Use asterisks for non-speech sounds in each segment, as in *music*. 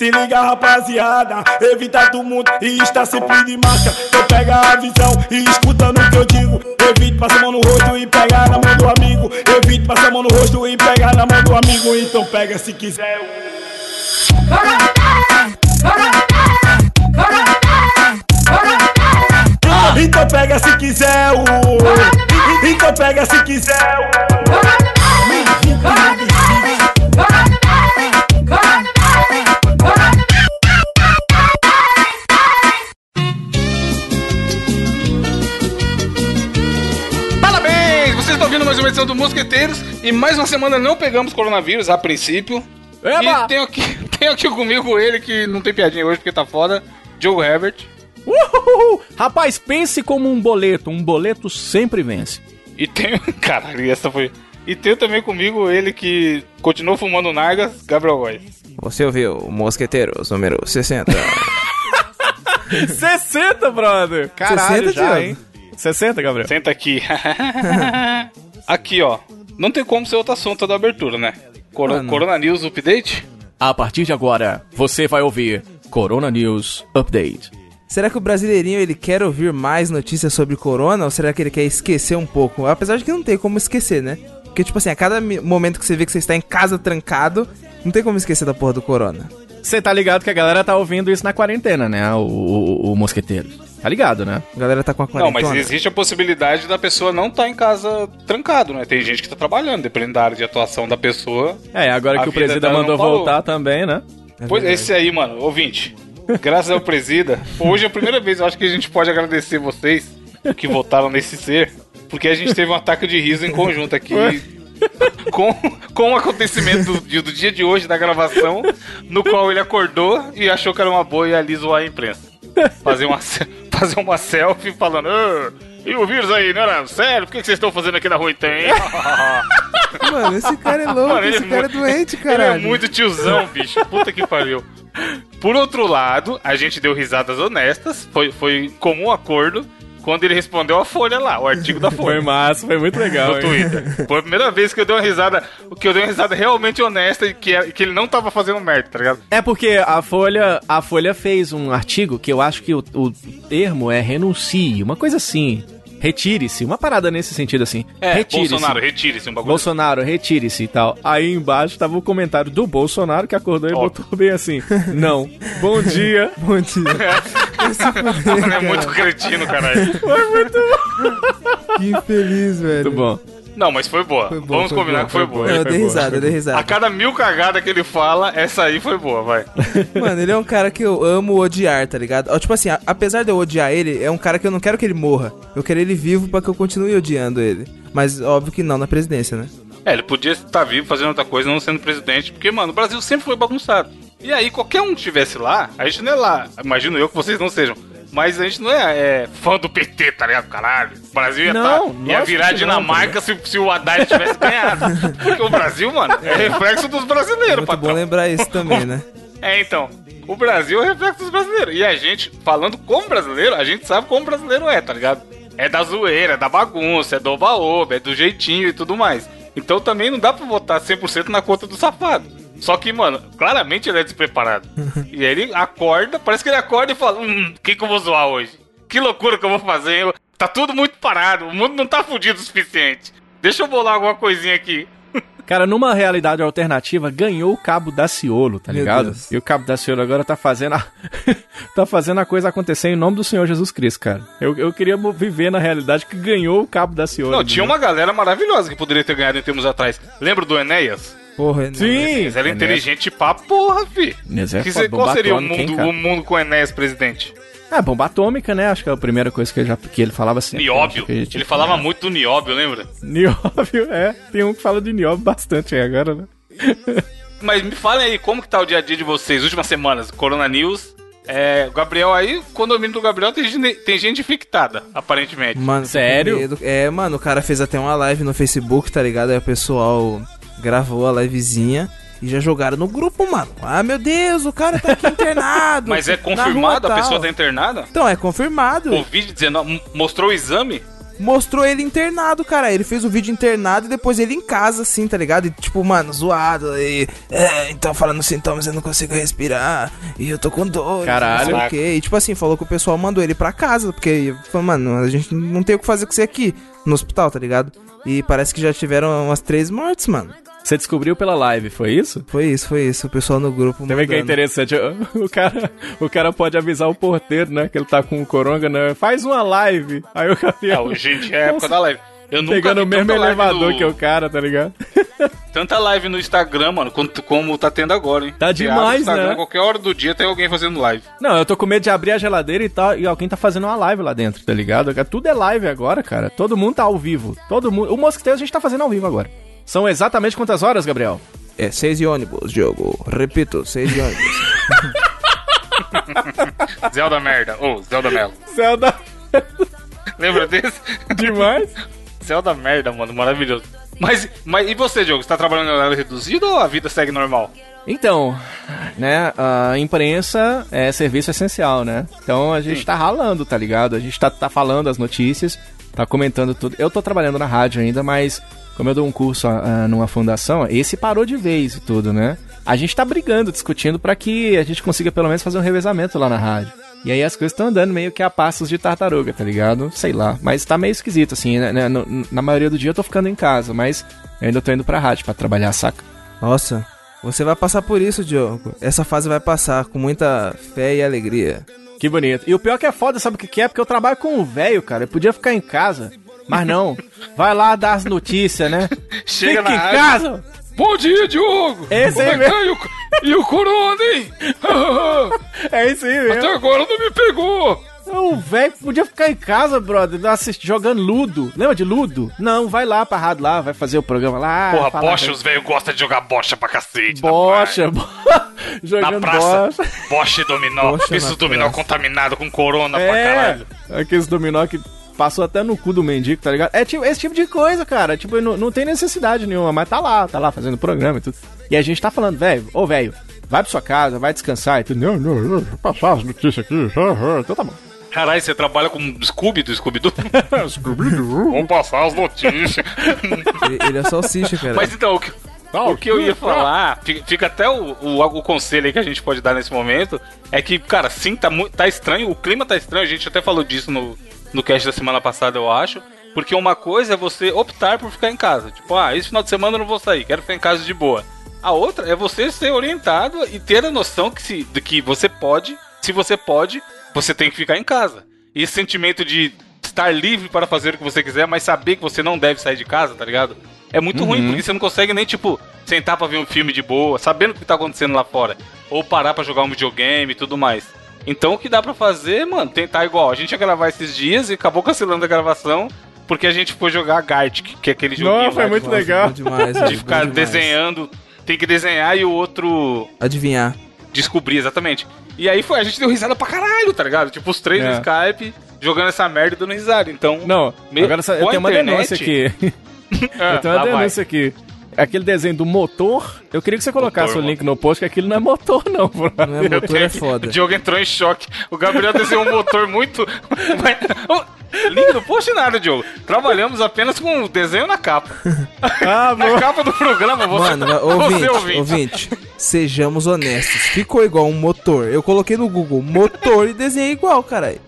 Se liga, rapaziada, evita tumulto e está sempre de máscara. Então pega a visão e escuta no que eu digo. Evite passar a mão no rosto e pegar na mão do amigo. Evite passar a mão no rosto e pegar na mão do amigo. Então pega se quiser. Então pega se quiser. Então pega se quiser. Mais uma edição do Mosqueteiros e mais uma semana não pegamos coronavírus a princípio. Eba! E tenho aqui, *laughs* tenho aqui comigo ele que não tem piadinha hoje porque tá foda, Diogo Herbert. Uhul! Rapaz, pense como um boleto. Um boleto sempre vence. E tenho. *laughs* Caralho, essa foi. E tenho também comigo ele que continuou fumando Nargas, Gabriel Góes. Você ouviu Mosqueteiros número 60? 60, *laughs* brother! Caralho, 60, já, hein? 60, Gabriel. Senta aqui. Aqui, ó. Não tem como ser outra assunto da abertura, né? Coro- Mano. Corona News Update? A partir de agora, você vai ouvir Corona News Update. será que o brasileirinho ele quer ouvir mais notícias sobre corona ou será que ele quer esquecer um pouco? Apesar de que não tem como esquecer, né? Porque, tipo assim, a cada momento que você vê que você está em casa trancado, não tem como esquecer da porra do corona. Você tá ligado que a galera tá ouvindo isso na quarentena, né? O, o, o mosqueteiro. Tá ligado, né? A galera tá com a Não, quarentena. mas existe a possibilidade da pessoa não estar em casa trancado, né? Tem gente que tá trabalhando, dependendo da área de atuação da pessoa. É, agora que o presida não mandou voltar também, né? É pois verdade. esse aí, mano, ouvinte. Graças ao presida, hoje é a primeira vez, eu acho que a gente pode agradecer vocês que votaram nesse ser, porque a gente teve um ataque de riso em conjunto aqui. Com, com o acontecimento do, dia- do dia de hoje da gravação, no qual ele acordou e achou que era uma boa e ali zoar a imprensa. Fazer uma, fazer uma selfie falando. "Ah, e o vírus aí, não era sério? Por que vocês estão fazendo aqui na rua então? hein?" *laughs* Mano, esse cara é louco, Mano, ele esse é cara é muito- doente, Ele caralho. é muito tiozão, bicho. Puta que pariu. Por outro lado, a gente deu risadas honestas. Foi, foi comum acordo quando ele respondeu a Folha lá, o artigo da *laughs* Foi Folha. massa, foi muito legal. No hein? Twitter. Foi a primeira vez que eu dei uma risada, que eu dei uma risada realmente honesta e que, que ele não tava fazendo merda, tá ligado? É porque a Folha, a Folha fez um artigo que eu acho que o, o termo é renuncie, uma coisa assim. Retire-se, uma parada nesse sentido assim. É, retire-se. Bolsonaro, retire-se um bagulho. Bolsonaro, retire-se e tal. Aí embaixo tava o comentário do Bolsonaro que acordou e Ó. botou bem assim: Não, bom dia. *laughs* Bom dia. É *laughs* muito cretino, caralho. que infeliz, velho. Muito bom. Não, mas foi boa. Foi bom, Vamos foi combinar bom, que foi foi boa. bom. Eu foi dei boa, risada, eu dei A risada. cada mil cagadas que ele fala, essa aí foi boa, vai. *laughs* Mano, ele é um cara que eu amo odiar, tá ligado? Tipo assim, a- apesar de eu odiar ele, é um cara que eu não quero que ele morra. Eu quero ele vivo pra que eu continue odiando ele. Mas óbvio que não na presidência, né? É, ele podia estar vivo fazendo outra coisa, não sendo presidente, porque, mano, o Brasil sempre foi bagunçado. E aí, qualquer um que estivesse lá, a gente não é lá, imagino eu que vocês não sejam, mas a gente não é, é, fã do PT, tá ligado? Caralho, o Brasil ia, Não, tá, ia virar Dinamarca se, se o Haddad tivesse ganhado. Porque o Brasil, mano, é reflexo dos brasileiros, Muito bom patrão. lembrar isso também, né? *laughs* É, então. O Brasil é reflexo dos brasileiros. E a gente, falando como brasileiro, a gente sabe como brasileiro é, tá ligado? É da zoeira, é da bagunça, é do oba-oba, é do jeitinho e tudo mais. Então também não dá pra votar 100% na conta do safado. Só que, mano, claramente ele é despreparado. e aí ele acorda, parece que ele acorda e fala: Hum, o que, que eu vou zoar hoje? Que loucura que eu vou fazer? Eu- Tá tudo muito parado, o mundo não tá fudido o suficiente. Deixa eu bolar alguma coisinha aqui. *laughs* Cara, numa realidade alternativa, ganhou o Cabo Daciolo, tá Meu ligado? Deus. E o Cabo Daciolo agora tá fazendo a... *laughs* tá fazendo a coisa acontecer em nome do Senhor Jesus Cristo, cara. Eu, eu queria viver na realidade que ganhou o Cabo Daciolo. Não, tinha uma galera maravilhosa que poderia ter ganhado em tempos atrás. Lembra do Enéas? Porra. Sim! Eles eram inteligentes pra porra, fi. Enéas é Que qual seria o mundo, o mundo com o Enéas presidente? É, bomba atômica, né? Acho que é a primeira coisa que, eu já, que ele falava assim. Nióbio. Gente- Ele falava muito do Nióbio, lembra? Nióbio, é. Tem um que fala de Nióbio bastante aí agora, né? *laughs* Mas me falem aí, como que tá o dia a dia de vocês, últimas semanas? Corona News. É, o Gabriel aí, o condomínio do Gabriel tem gente, tem gente infectada, aparentemente. Mano, Sério? É, mano, o cara fez até uma live no Facebook, tá ligado? Aí o pessoal gravou a livezinha e já jogaram no grupo, mano. Ah, meu Deus, o cara tá aqui *laughs* internado. Mas é confirmado a pessoa tá internada? Então, é confirmado. Covid-19 m- mostrou o exame? mostrou ele internado, cara. Ele fez o vídeo internado e depois ele em casa, assim, tá ligado? E tipo, mano, zoado. E, é, então falando sintomas, eu não consigo respirar. E eu tô com dor. Caralho. Não sei o. E tipo assim, falou que o pessoal mandou ele pra casa. Porque, falou, mano, a gente não tem o que fazer com você aqui no hospital, tá ligado? E parece que já tiveram umas três mortes, mano. Você descobriu pela live, foi isso? Foi isso, foi isso. O pessoal no grupo vê que é interessante. *laughs* O cara, o cara pode avisar o porteiro, né? Que ele tá com o coronga, né? Faz uma live. Aí o É, Gabriel hoje em dia é a época da live. Eu nunca pegando o mesmo elevador no- que o cara, tá ligado? *laughs* Tanta live no Instagram, mano, quanto, como tá tendo agora, hein? Tá demais, né? Qualquer hora do dia tem alguém fazendo live. Não, eu tô com medo de abrir a geladeira e tal, e alguém tá fazendo uma live lá dentro, tá ligado? Tudo é live agora, cara. Todo mundo tá ao vivo. Todo mundo. O Mosquiteiro a gente tá fazendo ao vivo agora. São exatamente quantas horas, Gabriel? É, seis de ônibus, Diogo. Repito, seis de ônibus. *laughs* Zelda merda. Ô, Zelda Melo. Zelda Lembra desse? demais. Zelda merda, mano. Maravilhoso. Mas, mas e você, Diogo? Você tá trabalhando em horário reduzido ou a vida segue normal? Então, né, a imprensa é serviço essencial, né? Então a gente tá ralando, tá ligado? A gente tá, tá falando as notícias, tá comentando tudo. Eu tô trabalhando na rádio ainda, mas como eu dou um curso ah, numa fundação, esse parou de vez e tudo, né? A gente tá brigando, discutindo pra que a gente consiga pelo menos fazer um revezamento lá na rádio. E aí as coisas estão andando meio que a passos de tartaruga, tá ligado? Sei lá, mas tá meio esquisito, assim, né? né? Na maioria do dia eu tô ficando em casa, mas eu ainda tô indo pra rádio pra trabalhar, saca? Nossa, você vai passar por isso, Diogo. Essa fase vai passar com muita fé e alegria. Que bonito. E o pior que é foda, sabe o que que é? Porque eu trabalho com o velho, cara. Eu podia ficar em casa, mas não. *laughs* Vai lá dar as notícias, né? Chega Fica na em rádio. casa! Bom dia, Diogo! Esse Como aí é mesmo. tá? E o, o corona, hein? *laughs* É isso aí Até mesmo. agora não me pegou! O velho podia ficar em casa, brother, assist, jogando Ludo. Lembra de Ludo? Não, vai lá pra rádio lá, vai fazer o programa lá. Porra, falar- bocha, os velhos gostam de jogar bocha pra cacete. na Bocha, bo- jogando Na praça, bocha. bocha e dominó. Bocha Esses na dominó praça. contaminado com corona pra É, caralho. aqueles dominó que passou até no cu do mendigo, tá ligado? É tipo, esse tipo de coisa, cara. Tipo, não, não tem necessidade nenhuma, mas tá lá, tá lá fazendo programa e tudo. E a gente tá falando, velho, ô velho, vai pra sua casa, vai descansar e tudo. Não, não, não, vou passar as notícias aqui. Então tá bom. Caralho, você trabalha com Scooby do *laughs* Scooby-Doo? Vamos passar as notícias. Ele, é salsicha, cara. Mas então, o que, o que eu ia falar, fica, até o, o, o conselho aí que a gente pode dar nesse momento, é que, cara, sim, tá, tá estranho, o clima tá estranho, a gente até falou disso no, no cast da semana passada, eu acho. Porque uma coisa é você optar por ficar em casa. Tipo, ah, esse final de semana eu não vou sair, quero ficar em casa de boa. A outra é você ser orientado e ter a noção que se, de que você pode, se você pode, você tem que ficar em casa. E esse sentimento de estar livre para fazer o que você quiser, mas saber que você não deve sair de casa, tá ligado? É muito ruim, porque você não consegue nem, tipo, sentar pra ver um filme de boa, sabendo o que tá acontecendo lá fora. Ou parar pra jogar um videogame e tudo mais. Então o que dá pra fazer, mano, tentar igual. A gente ia gravar esses dias e acabou cancelando a gravação porque a gente foi jogar Gartic, que é aquele joguinho Não, foi lá muito Nossa, legal. demais, de, ficar demais. desenhando. Tem que desenhar e o outro Adivinhar. descobrir exatamente. E aí foi, a gente deu risada pra caralho, tá ligado? Tipo, os três É. no Skype jogando essa merda e dando risada. Então. Não, Me- agora só- eu tenho uma internet- denúncia aqui. *laughs* ah, eu tenho uma lá vai. denúncia aqui. Aquele desenho do motor, eu queria que você colocasse Motor, o link no post, que aquilo não é motor, não, bro. Não é motor, é O foda. Diogo entrou em choque. O Gabriel desenhou um motor muito. Link não post nada, Diogo. Trabalhamos apenas com o desenho na capa. Ah, Na capa do programa, você, Mano, você ouvinte, ouvinte. ouvinte, sejamos honestos. Ficou igual um motor. Eu coloquei no Google motor e desenhei igual, caralho.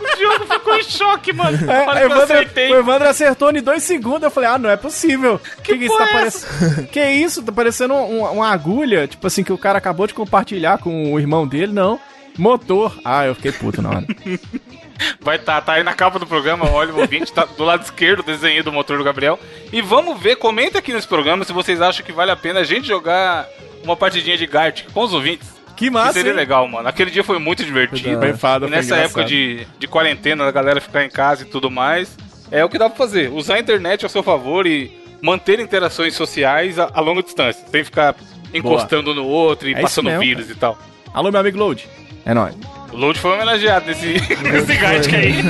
O Diogo ficou em choque, mano. É, Olha o, que eu Evandro, acertei. o Evandro acertou em dois segundos. Eu falei, ah, não é possível. Que, que, isso tá é parecendo? *laughs* Que isso? Tá parecendo um- uma agulha, tipo assim, que o cara acabou de compartilhar com o irmão dele, não. Motor. Ah, eu fiquei puto na hora. *laughs* Vai tá, tá aí na capa do programa, olha o ouvinte, tá do lado esquerdo o desenho do motor do Gabriel. E vamos ver, comenta aqui nesse programa se vocês acham que vale a pena a gente jogar uma partidinha de Gartic com os ouvintes. Que Que massa, seria hein? legal, mano. Aquele dia foi muito divertido. Foi fada, E nessa engraçado. época de, de quarentena, a galera ficar em casa e tudo mais, é o que dá pra fazer. Usar a internet ao seu favor e manter interações sociais a, a longa distância, sem ficar encostando no outro e É passando mesmo, vírus e tal. Alô, meu amigo Load. É nóis. O Load foi homenageado nesse, *laughs* *laughs* nesse Gartic aí. *laughs*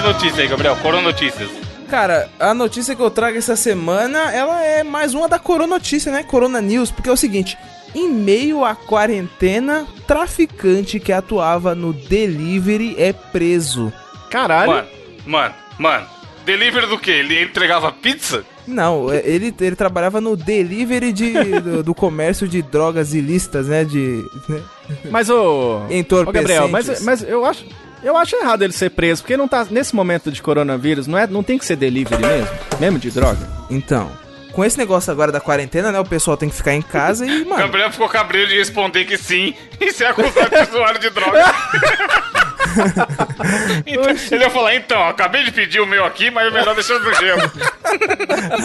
de notícia aí, Gabriel? Corona Notícias. Cara, a notícia que eu trago essa semana, ela é mais uma da Corona Notícia, né? Corona News, porque é o seguinte, em meio à quarentena, traficante que atuava no delivery é preso. Caralho. Mano, mano, mano. Delivery do quê? Ele entregava pizza? Não, é- ele, ele trabalhava no delivery de, do, do comércio de drogas ilícitas, né? De. né? Mas o. *laughs* Entorpecentes. Ô, Gabriel, mas, mas eu acho. Eu acho errado ele ser preso, porque não tá. Nesse momento de coronavírus, não, é, não tem que ser delivery mesmo? Mesmo de droga? Então, com esse negócio agora da quarentena, né? O pessoal tem que ficar em casa e, mano. Gabriel ficou cabreiro de responder que sim *laughs* e ser acusado de usuário de droga. *laughs* então, ele ia falar, então, acabei de pedir o meu aqui, mas é melhor deixar no gelo. *laughs*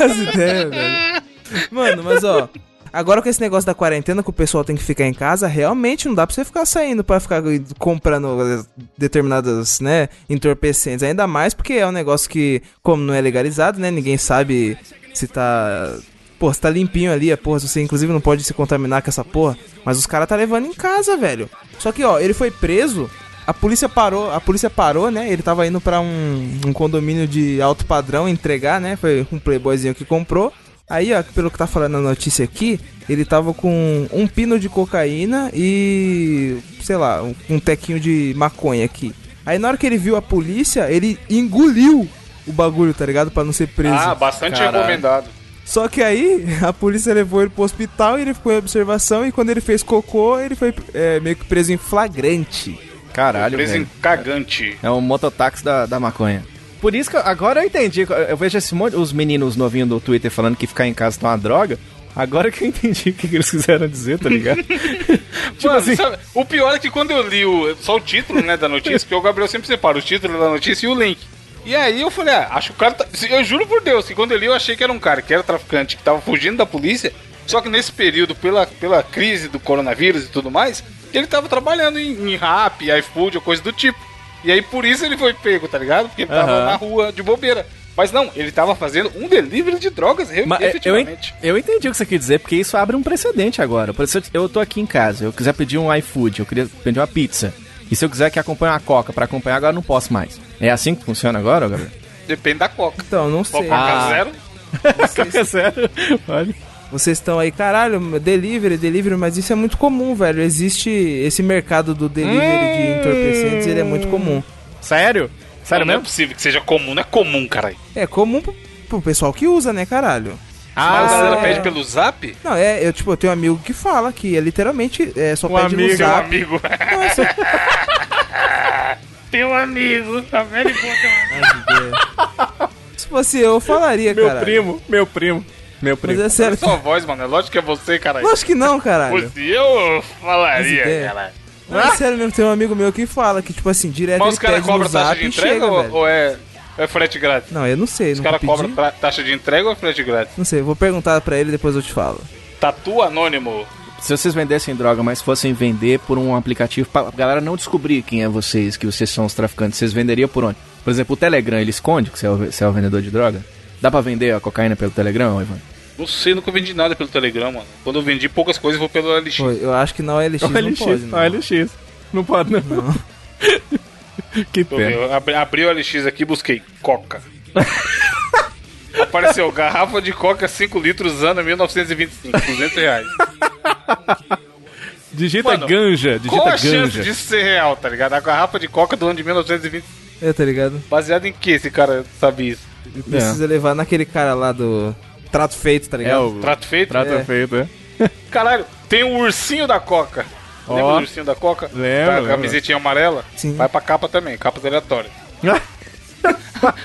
as ideias, velho. Mano, mas ó. Agora com esse negócio da quarentena que o pessoal tem que ficar em casa, realmente não dá pra você ficar saindo pra ficar comprando eh, determinadas, né, entorpecentes. Ainda mais porque é um negócio que, como não é legalizado, né, ninguém sabe se tá... Pô, se tá limpinho ali, a porra, você inclusive não pode se contaminar com essa porra. Mas os caras tá levando em casa, velho. Só que, ó, ele foi preso, a polícia parou, a polícia parou, né, ele tava indo pra um, um condomínio de alto padrão entregar, né, foi um playboyzinho que comprou. Aí, ó, pelo que tá falando na notícia aqui, ele tava com um pino de cocaína e, sei lá, um, um tequinho de maconha aqui. Aí na hora que ele viu a polícia, ele engoliu o bagulho, tá ligado? Pra não ser preso. Ah, bastante Caralho. recomendado. Só que aí *laughs* a polícia levou ele pro hospital e ele ficou em observação e quando ele fez cocô, ele foi é, meio que preso em flagrante. Caralho, Preso em velho. cagante. É um mototáxi da, da maconha. Por isso que agora eu entendi. Eu vejo esse monte, os meninos novinhos do Twitter falando que ficar em casa tá uma droga. Agora que eu entendi *laughs* o que, que eles quiseram dizer, tá ligado? *laughs* tipo Mano, assim. sabe, o pior é que quando eu li o, só o título, né, da notícia, porque o Gabriel sempre separa o título da notícia e o link. E aí eu falei, ah, acho que o cara tá... Eu juro por Deus, que quando eu li eu achei que era um cara que era traficante, que tava fugindo da polícia, só que nesse período, pela, pela crise do coronavírus e tudo mais, ele tava trabalhando em, em rap, iFood ou coisa do tipo. E aí por isso ele foi pego, tá ligado? Porque ele tava Aham. na rua de bobeira. Mas não, ele tava fazendo um delivery de drogas, Mas eu, en- efetivamente. eu entendi o que você quer dizer, porque isso abre um precedente agora. Por exemplo, eu tô aqui em casa, eu quiser pedir um iFood, eu queria pedir uma pizza. E se eu quiser que acompanhe uma coca pra acompanhar, agora eu não posso mais. É assim que funciona agora, Gabriel? Depende da coca. Então, não Coca sei. Ah. *laughs* zero. É sério? Olha. Vocês estão aí, caralho, delivery, delivery, mas isso é muito comum, velho. Existe esse mercado do delivery de entorpecentes, ele é muito comum. Sério? Sério não, não é mesmo? possível que seja comum, não é comum, caralho. É comum pro, pro pessoal que usa, né, caralho? Mas a galera é. pede pelo zap? Não, é, eu, tipo, eu tenho um amigo que fala que é literalmente, é, só Um pede amigo, no zap. amigo. Não, é Teu amigo. Tá vendo? *laughs* Se fosse eu, eu falaria, Meu cara. primo, meu primo, meu Mas primo. é sério. Sua voz, mano. É lógico que é você, caralho. Lógico que não, caralho. Fosse eu, falaria, ideias. caralho. Não, é sério mesmo, tem um amigo meu que fala que, tipo assim, direto Mas ele os caras cobram taxa de entrega chega, ou, ou é, é frete grátis? Não, eu não sei, Os caras cobram taxa de entrega ou é frete grátis? Não sei, vou perguntar pra ele depois eu te falo. Tatu anônimo. Se vocês vendessem droga, mas fossem vender por um aplicativo pra galera não descobrir quem é vocês, que vocês são os traficantes, vocês venderiam por onde? Por exemplo, o Telegram, ele esconde que você é o, você é o vendedor de droga? Dá pra vender a cocaína pelo Telegram, Ivan? Não sei, nunca vendi nada pelo Telegram, mano. Quando eu vendi poucas coisas, eu vou pelo LX. Pô, eu acho que na OLX não pode, não. LX. Não pode, *laughs* não. que eu ver, pena. eu abri, abri o LX aqui e busquei Coca. *laughs* Apareceu garrafa de Coca 5 litros, ano 1925, 200 reais. Digita Mano, ganja, digita Qual a chance ganja. disso ser real, tá ligado? A garrafa de Coca do ano de 1920. É, tá ligado? Baseado em que esse cara sabe isso? Precisa levar naquele cara lá do trato feito, tá É ligado? o Trato feito? trato É. feito, é. *laughs* Caralho, tem o ursinho da Coca. Ó. Lembra do ursinho da Coca? Lembro, Da lembro. camisetinha amarela? Sim. Vai pra capa também, capas aleatórias. *laughs*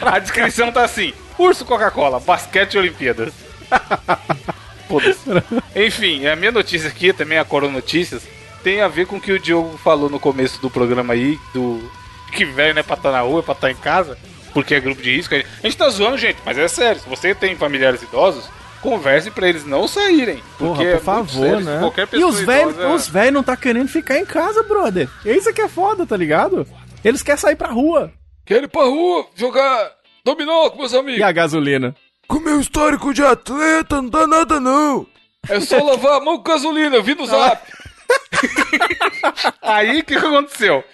A descrição tá assim: Urso Coca-Cola, basquete e Olimpíadas. *laughs* Enfim, a minha notícia aqui, também a Corona Notícias, tem a ver com o que o Diogo falou no começo do programa aí, do que velho não é pra estar na rua, é pra estar em casa, porque é grupo de risco. A gente tá zoando, gente, mas é sério, se você tem familiares idosos, converse pra eles não saírem. Porra, Porque por é favor, sério, né? Qualquer E pessoa os velhos idosa- os velhos não tá querendo ficar em casa, brother. Isso que é foda, tá ligado? Eles querem sair pra rua. Quero ir pra rua jogar dominó com meus amigos. E a gasolina? Com meu histórico de atleta, não dá nada não. É só lavar a mão com gasolina, eu vi no zap. *laughs* Aí o que, que aconteceu?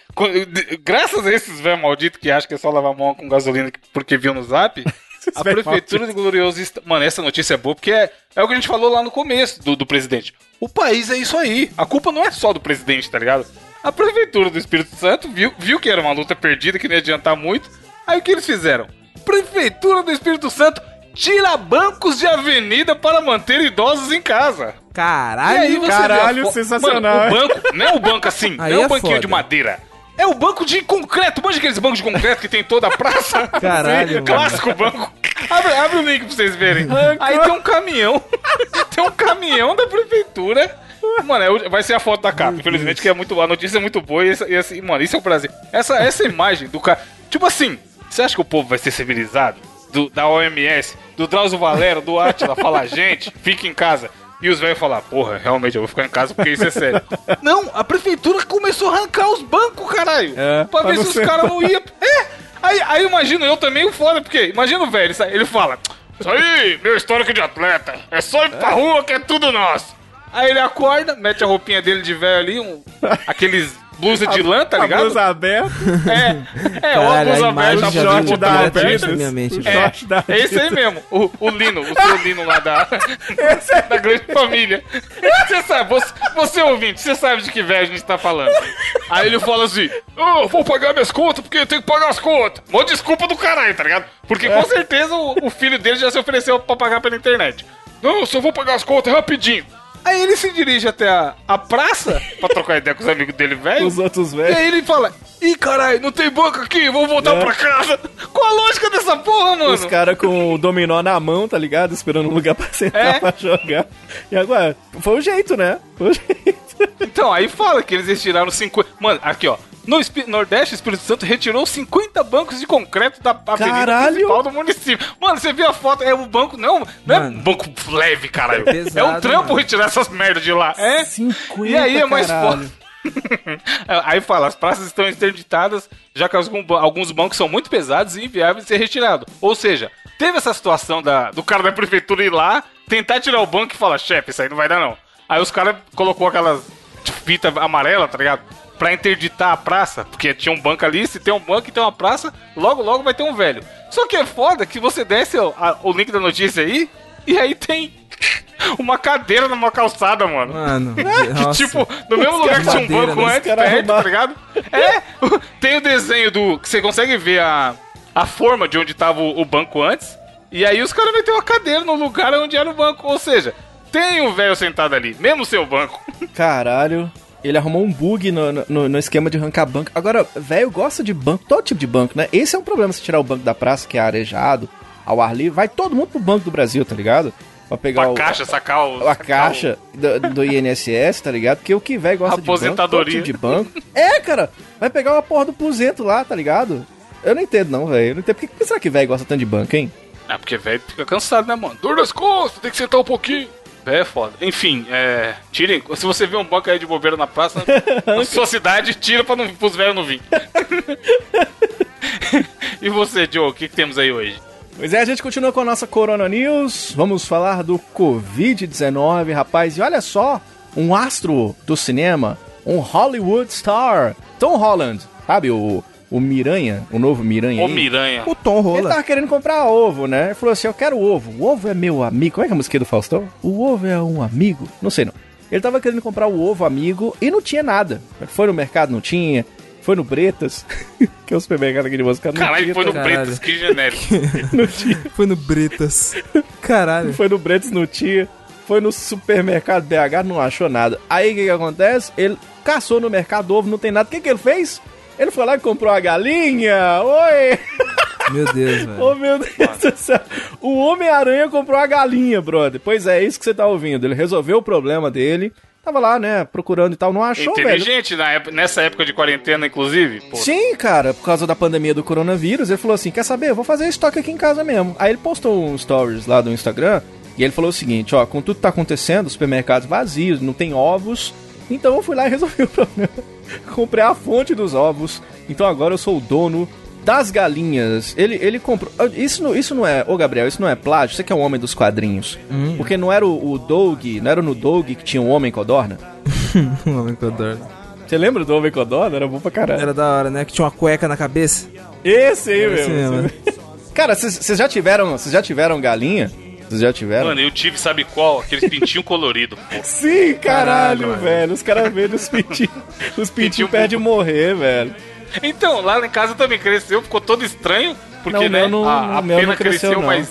Graças a esses velhos malditos que acham que é só lavar a mão com gasolina porque viu no zap, *laughs* a velho prefeitura de Glorioso... Mano, essa notícia é boa porque é, é o que a gente falou lá no começo do, do presidente. O país é isso aí. A culpa não é só do presidente, tá ligado? A prefeitura do Espírito Santo viu, viu que era uma luta perdida, que não ia adiantar muito. Aí o que eles fizeram? Prefeitura do Espírito Santo tira bancos de avenida para manter idosos em casa. E Caralho. aí você caralho, sensacional. Mano, o banco, não é o banco assim, *laughs* Aí não é é o banquinho foda. de madeira. É o banco de concreto. Manja aqueles bancos de concreto que tem em toda a praça? *laughs* Caralho. Clássico banco. Abre, abre o link pra vocês verem. Aí tem um caminhão. *laughs* tem um caminhão da prefeitura. Mano, é vai ser a foto da capa. Infelizmente, que é muito, a notícia é muito boa. E, essa- e assim, mano, isso é o Brasil. Essa, essa imagem do cara. Tipo assim, você acha que o povo vai ser civilizado? Do, da OMS, do Drauzio Valero, do Atila, fala, gente, fica em casa. E os velhos falar, porra, realmente eu vou ficar em casa porque isso é sério. *laughs* Não, a prefeitura começou a arrancar os bancos, caralho. É, pra pra ver se os caras não iam. *laughs* É! Aí, aí imagino eu também o foda, porque imagina o velho, ele- ele fala: Isso aí, meu histórico de atleta, é só ir pra rua que é tudo nosso. Aí ele acorda, mete a roupinha dele de velho ali, um, *laughs* aqueles blusa de lã, tá A ligado? blusa aberta, É, é, Caralho, ó, a a a short da na minha mente. o velho. short da É esse aí mesmo, o, o Lino, o seu Lino lá da, da grande família. Você sabe, você, você ouvinte, você sabe de que velho a gente tá falando. Aí ele fala assim: Eu vou pagar minhas contas porque eu tenho que pagar as contas. Mó desculpa do caralho, tá ligado? Porque com certeza o, o filho dele já se ofereceu pra pagar pela internet. Não, eu só vou pagar as contas rapidinho. Aí ele se dirige até a, a praça pra trocar ideia com os amigos dele, velho. os outros E velhos. aí ele fala: Ih, caralho, não tem banco aqui, vou voltar É. pra casa. Qual a lógica dessa porra, mano? Os caras com o dominó na mão, tá ligado? Esperando um lugar pra sentar É. pra jogar. E agora, foi o jeito, né? Foi o jeito. Então, aí fala que eles retiraram 50. Mano, aqui ó. No Espi- Nordeste, o Espírito Santo retirou 50 bancos de concreto da avenida Caralho! principal do município. Mano, você viu a foto? É o banco. Não, não é um banco leve, caralho. É pesado, é um trampo mano. retirar essas merdas de lá. É? 50, E aí é mais caralho. foda. *laughs* aí fala, as praças estão interditadas, já que alguns bancos são muito pesados e inviáveis de ser retirado. Ou seja, teve essa situação da, do cara da prefeitura ir lá, tentar tirar o banco e falar, chefe, isso aí não vai dar não. Aí os caras colocou aquelas tipo, fita amarela, tá ligado? Pra interditar a praça, porque tinha um banco ali, se tem um banco e tem uma praça, logo logo vai ter um velho. Só que é foda que você desce o, a- o link da notícia aí, e aí tem *laughs* uma cadeira numa calçada, mano. Mano, *laughs* Que, tipo, no mesmo lugar que tinha um banco né? antes, perto, tá ligado? É, tem o desenho do. que você consegue ver a, a forma de onde tava o, o banco antes. E aí os caras meteram a cadeira no lugar onde era o banco. Ou seja, tem um velho sentado ali, mesmo seu banco. *laughs* Caralho. Ele arrumou um bug no, no, no esquema de arrancar banco. Agora, velho gosta de banco, todo tipo de banco, né? Esse é um problema se tirar o banco da praça, que é arejado, ao ar livre. Vai todo mundo pro banco do Brasil, tá ligado? Pra pegar Uma o, caixa, sacar o. a caixa do, do INSS, tá ligado? Porque o que velho gosta de banco, Aposentadoria. tipo de banco. É, cara, vai pegar uma porra do pusento lá, tá ligado? Eu não entendo não, velho. Eu não entendo. Por que, será que velho gosta tanto de banco, hein? É porque velho fica cansado, né, mano? Dor nas costas, tem que sentar um pouquinho. É foda. Enfim, é. Tirem. Se você vê um banco aí de bobeira na praça, *laughs* na sua cidade, tira pra não, pros velhos não vir. *laughs* e você, Joe, o que, que temos aí hoje? Pois é, a gente continua com a nossa Corona News. Vamos falar do Covid-19, rapaz. E olha só, um astro do cinema, um Hollywood star, Tom Holland, sabe o, o Miranha, o novo Miranha Ô aí? Miranha. O Tom Ele rola. tava querendo comprar ovo, né? Ele falou assim: Eu quero ovo. O ovo é meu amigo. Como é que é a música do Faustão? O ovo é um amigo? Não sei não. Ele tava querendo comprar o ovo amigo e não tinha nada. Foi no mercado, não tinha. Foi no Bretas, *laughs* que é o supermercado aqui de música. Não Caralho, tinha foi no. Caralho. Bretas, que genérico. *laughs* Não tinha. Foi no Bretas. Caralho. Foi no Bretas, não tinha. Foi no supermercado BH, não achou nada. Aí o que, que acontece? Ele caçou no mercado ovo, não tem nada. O que, que ele fez? Ele foi lá e comprou a galinha. Oi! Meu Deus, velho. *laughs* Oh, meu Deus do céu. O Homem-Aranha comprou a galinha, brother. Pois é, é isso que você tá ouvindo. Ele resolveu o problema dele. Tava lá, né, procurando e tal. Não achou, velho. Inteligente na época- nessa época de quarentena, inclusive. Pô. Sim, cara, por causa da pandemia do coronavírus, ele falou assim: quer saber? Eu vou fazer estoque aqui em casa mesmo. Aí ele postou um stories lá do Instagram e ele falou o seguinte: ó, com tudo que tá acontecendo, os supermercados vazios, não tem ovos. Então eu fui lá e resolvi o *laughs* problema. Comprei a fonte dos ovos. Então agora eu sou o dono das galinhas. Ele, ele comprou. ah, Isso não, isso não é. Ô, Gabriel, isso não é plágio. Você que é um homem dos quadrinhos. Porque não era o, o Doug, não era no Doug que tinha um homem codorna? O *laughs* homem adoro. Você lembra do Homem Codorna? Era bom pra caralho. Era da hora, né? Que tinha uma cueca na cabeça. Esse aí mesmo. mesmo. Cara, vocês já tiveram, vocês já tiveram galinha? Vocês já tiveram? Mano, eu tive, sabe qual? Aqueles pintinho colorido, pô. *laughs* Sim, caralho, Caralho, velho. Os caras vendo os pintinhos. *laughs* Os pintinhos Pintinho perdem de morrer, velho. Então, lá em casa também cresceu, ficou todo estranho, porque, Não, né, não- a, a pena não cresceu, cresceu, não. mas,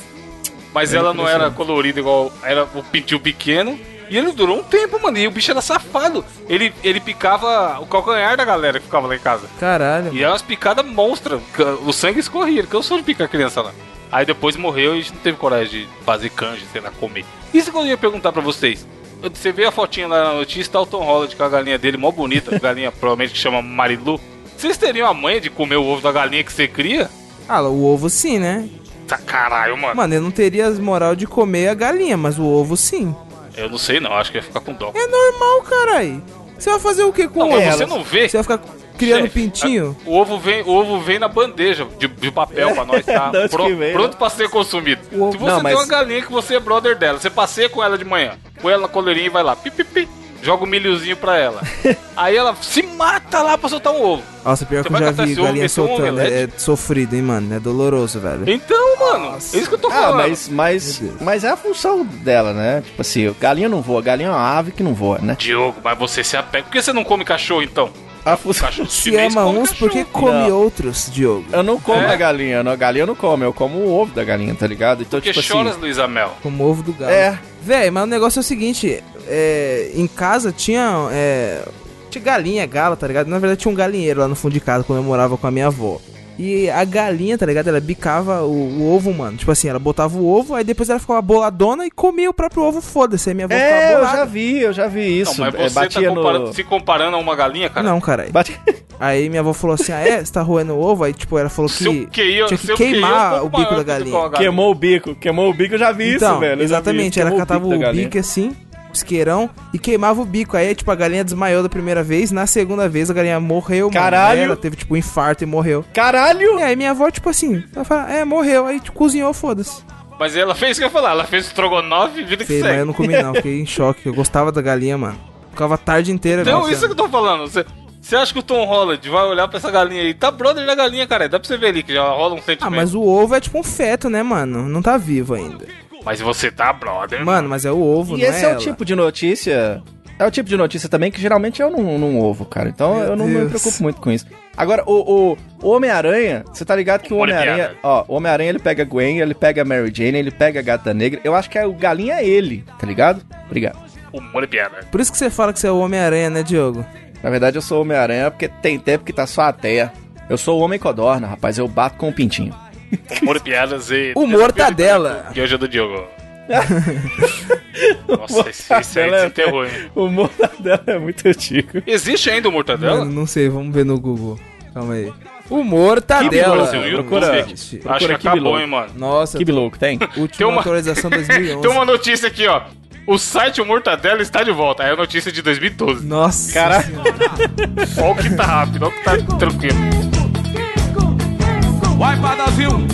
mas ela não era colorida igual era o pintinho pequeno. E ele durou um tempo, mano. E o bicho era safado. Ele, ele picava o calcanhar da galera que ficava lá em casa. Caralho. E eram umas picadas monstras. O sangue escorria, que eu sou de picar criança lá. Aí depois morreu e a gente não teve coragem de fazer canja, sei lá, comer. Isso que eu ia perguntar pra vocês. Você vê a fotinha lá na notícia, tá o Tom Holland com a galinha dele, mó bonita, galinha *laughs* provavelmente que chama Marilu. Vocês teriam a manha de comer o ovo da galinha que você cria? Ah, o ovo sim, né? Tá caralho, mano. Mano, eu não teria moral de comer a galinha, mas o ovo sim. Eu não sei não, acho que ia ficar com dó. É normal, carai. Você vai fazer o que com Não, ela? você não vê? Você vai ficar criando Chefe, pintinho? O ovo vem, o ovo vem na bandeja de, de papel pra nós, tá? *laughs* Pro- vem, pronto né? pra ser consumido. Ovo- Se você Não, tem mas- uma galinha que você é brother dela, você passeia com ela de manhã, põe ela na coleirinha e vai lá, pi, pi, pi, joga um milhozinho pra ela. *laughs* Aí ela se mata lá pra soltar um ovo. Nossa, pior Você que eu vai já vi galinha um soltando. É, omelete? é sofrido, hein, mano? É doloroso, velho. Então, mano, é isso que eu tô Ah, falando. mas, mas, Deus. mas é a função dela, né? Tipo assim, galinha não voa, galinha é uma ave que não voa, né? Diogo, mas você se apega. Por que você não come cachorro então? A. Cachorro Se ama uns, cachorro. porque come Não. outros, Diogo. Eu não como É? a galinha, não, a galinha eu não como, eu como o ovo da galinha, tá ligado? Então, Porque tipo choras, assim... Luísa Mel. Como ovo do galo. É. Véi, mas o negócio é o seguinte: é, em casa tinha. É, tinha galinha, galo, tá ligado? Na verdade tinha um galinheiro lá no fundo de casa quando eu morava com a minha avó. E a galinha, tá ligado? Ela bicava o, o ovo, mano. Tipo assim, ela botava o ovo, aí depois ela ficava boladona e comia o próprio ovo, foda-se. Aí minha avó É, ficava eu bolada. já vi, eu já vi isso. não, mas é, você tá batia comparando- no... se comparando a uma galinha, cara. Não, caralho. Bate... *laughs* Aí minha avó falou assim: Ah, é? Você tá roendo o ovo? Aí, tipo, ela falou que. QI, tinha que é queimar o bico da galinha. uma Queimou o bico, queimou o bico, eu já vi então, isso, velho. eu exatamente. Ela catava o galinha. bico assim, isqueirão, e queimava o bico. Aí, tipo, a galinha desmaiou da primeira vez. Na segunda vez, a galinha morreu, mano. Caralho! Ela teve, tipo, um infarto e morreu. Caralho! E aí, minha avó, tipo assim, ela fala, é, morreu. Aí, tipo, cozinhou, foda-se. Mas ela fez o que eu ia falar, ela fez estrogonofe, vida que Fez, Mas segue. eu não comi, não. Fiquei em choque. Eu gostava da galinha, mano. Ficava a tarde inteira, Então, velho. isso que eu tô falando. Você, você acha que o Tom Holland vai olhar pra essa galinha aí? Tá brother da galinha, cara. Dá pra você ver ali que já rola um sentimento. Ah, mas o ovo é tipo um feto, né, mano? Não tá vivo ainda. Mas você tá brother. Mano, mas é o ovo, E não esse é é, o ela. tipo de notícia. É o tipo de notícia também que geralmente eu não, não ovo, cara. Então Meu eu não me Deus. preocupo muito com isso. Agora, o, o, o Homem-Aranha, você tá ligado que o Homem-Aranha. Ó, o Homem-Aranha ele pega a Gwen, ele pega a Mary Jane, ele pega a Gata Negra. Eu acho que é o galinha é ele, tá ligado? Obrigado. Humor e piada. Por isso que você fala que você é o Homem-Aranha, né, Diogo? Na verdade, eu sou o Homem-Aranha porque tem tempo que tá só a teia. Eu sou o Homem Codorna, rapaz. Eu bato com o pintinho. Humor e piadas e. O mortadela. E hoje é do Diogo. *laughs* Nossa, esse, esse aí é- desenterrou, hein? O mortadela é muito antigo. Existe ainda o mortadela? Mano, não sei, vamos ver no Google. Calma aí. O Mortadela. Brasil, procura- existe. Acho que Procura acabou, hein, mano. Nossa, Que louco, tem? última Tem uma- atualização 2011. *laughs* Tem uma notícia aqui, ó. O site O Mortadela está de volta. É a notícia de 2012. Nossa. Caralho. Olha o que tá rápido, olha o que tá tranquilo. Vai, Pardalzinho!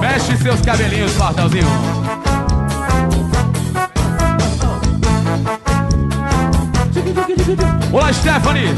Mexe seus cabelinhos, Pardalzinho! Olá, Stephanie!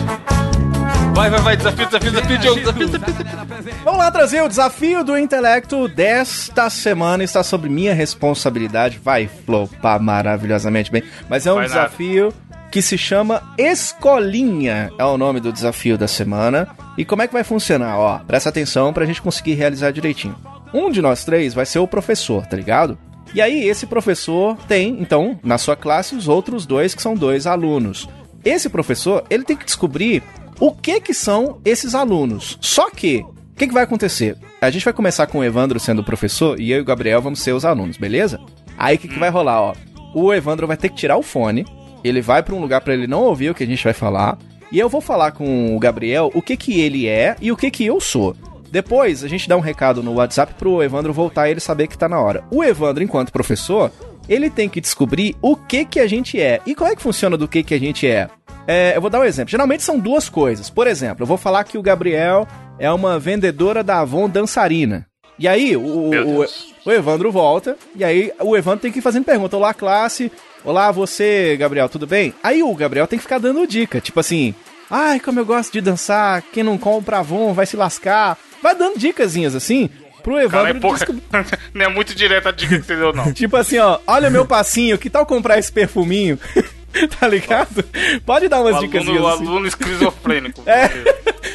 Vai, vai, vai. Desafio, desafio, desafio, Diogo. Desafio, desafio, desafio. Vamos lá trazer o desafio do intelecto desta semana. Está sob minha responsabilidade. Vai flopar maravilhosamente bem. Mas é um Vai nada. desafio que se chama Escolinha. É o nome do desafio da semana. E como é que vai funcionar? Ó, presta atenção pra gente conseguir realizar direitinho. Um de nós três vai ser o professor, tá ligado? E aí, esse professor tem, então, na sua classe, os outros dois, que são dois alunos. Esse professor, ele tem que descobrir o que que são esses alunos. Só que, o que, que vai acontecer? A gente vai começar com o Evandro sendo o professor e eu e o Gabriel vamos ser os alunos, beleza? Aí o que, que vai rolar, ó? O Evandro vai ter que tirar o fone, ele vai pra um lugar pra ele não ouvir o que a gente vai falar, e eu vou falar com o Gabriel o que que ele é e o que que eu sou. Depois a gente dá um recado no WhatsApp pro Evandro voltar e ele saber que tá na hora. O Evandro, enquanto professor, ele tem que descobrir o que que a gente é. E como é que funciona do que que a gente é? É, eu vou dar um exemplo. Geralmente são duas coisas. Por exemplo, eu vou falar que o Gabriel é uma vendedora da Avon dançarina. E aí, o, o, o Evandro volta, e aí o Evandro tem que ir fazendo pergunta. Olá, classe. Olá, você, Gabriel, tudo bem? Aí o Gabriel tem que ficar dando dica. Tipo assim, Ai, como eu gosto de dançar, quem não compra Avon vai se lascar. Vai dando dicasinhas assim pro Cara, Evandro é pouca... *laughs* não é muito direta a dica que você deu, não. *laughs* Tipo assim, ó, olha meu passinho, que tal comprar esse perfuminho? *laughs* tá ligado? Pode dar umas dicasinhas o assim. aluno esquizofrênico. É.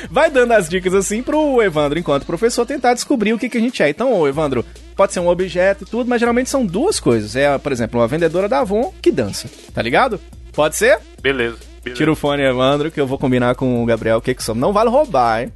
Vai dando as dicas assim pro Evandro, enquanto professor, tentar descobrir o que, que a gente é. Então, ô, Evandro, pode ser um objeto e tudo, mas geralmente são duas coisas. É, por exemplo, uma vendedora da Avon que dança, tá ligado? Pode ser? Beleza. beleza. Tira o fone, Evandro, que eu vou combinar com o Gabriel o que que somos. Não vale roubar, hein?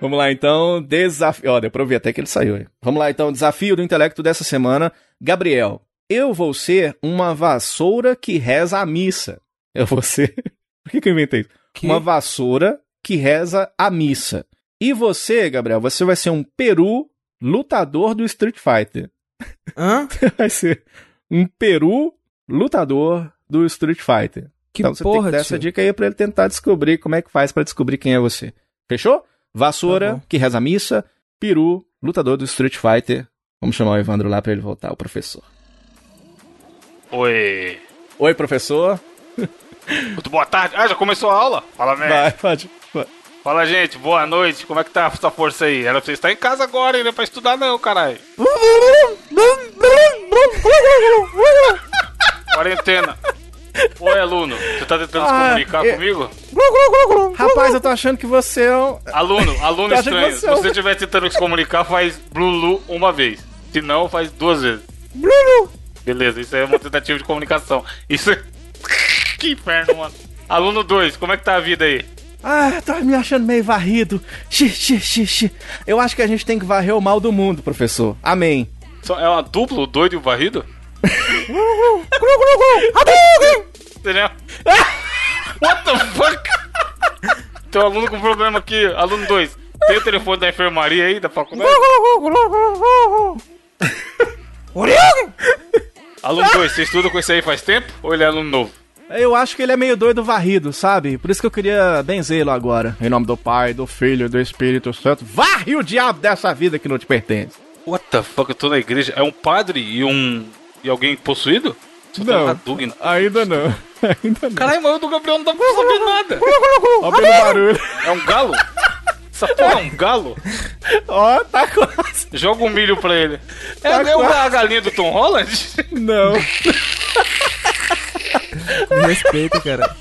Vamos lá então, desafio. Ó, deu pra ouvir até que ele saiu. hein? Vamos lá então, desafio do intelecto dessa semana. Gabriel, eu vou ser uma vassoura que reza a missa. Eu vou ser. *laughs* Por que, que eu inventei isso? Que? Uma vassoura que reza a missa. E você, Gabriel, você vai ser um peru lutador do Street Fighter. Hã? *laughs* Vai ser um peru lutador do Street Fighter. Que então você tem porra, que dar essa tio. dica aí pra ele tentar descobrir como é que faz pra descobrir quem é você. Fechou? Vassoura, Tá que reza a missa, peru, lutador do Street Fighter. Vamos chamar o Evandro lá pra ele voltar, o professor. Oi. Oi, professor. Muito boa tarde. Ah, já começou a aula? Fala, mestre. Vai, pode. pode. Fala, gente. Boa noite. Como é que tá essa força aí? Era pra você estar em casa agora, hein? Não é pra estudar, não, caralho. *laughs* Quarentena. Oi, aluno. Você tá tentando se Ah, comunicar é- comigo? Rapaz, eu tô achando que você é um... Aluno, aluno *laughs* Tá estranho. Se você é um- você estiver tentando se comunicar, faz Blulu uma vez. Se não, faz duas vezes. Beleza, isso aí é uma tentativa de comunicação. Isso é... *laughs* Que inferno, mano. Aluno 2, como é que tá a vida aí? Ah, tô me achando meio varrido. Xi, xi, xi, xi. Eu acho que a gente tem que varrer o mal do mundo, professor. Amém. É uma dupla, o doido e o varrido? Entendeu? *laughs* What the fuck? Tem um aluno com problema aqui, aluno 2. Tem o telefone da enfermaria aí, da faculdade? Aluno 2, você estuda com esse aí faz tempo? Ou ele é aluno novo? Eu acho que ele é meio doido varrido, sabe? Por isso que eu queria benzê-lo agora. Em nome do Pai, do Filho e do Espírito Santo. Varre o diabo dessa vida que não te pertence. What the fuck, eu tô na igreja. É um padre e um. e alguém possuído? Só tá na Hadouken. ainda não. *laughs* Ainda não. Caralho, mas o do Gabriel não dá pra saber nada. Ó pelo barulho. É um galo? Essa porra é um galo? Ó, tá quase. Joga um milho pra ele. É, Tá é o- quase. a galinha do Tom Holland? Não. Me respeita, cara.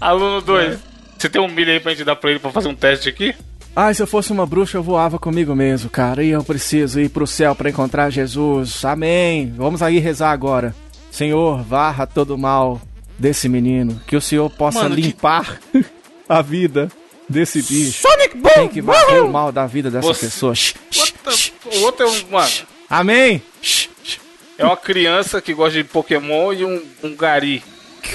Aluno 2. Você tem um milho aí pra gente dar pra ele pra fazer um teste aqui? Ai, se eu fosse uma bruxa, eu voava comigo mesmo, cara. E eu preciso ir pro céu pra encontrar Jesus. Amém. Vamos aí rezar agora. Senhor, varra todo o mal desse menino. Que o Senhor possa Mano, que- limpar *laughs* a vida desse bicho. Sonic Boom! Tem que varrer o mal da vida dessa Você- pessoa. O outro é um. Mano, Amém. É uma criança que gosta de Pokémon e um, um gari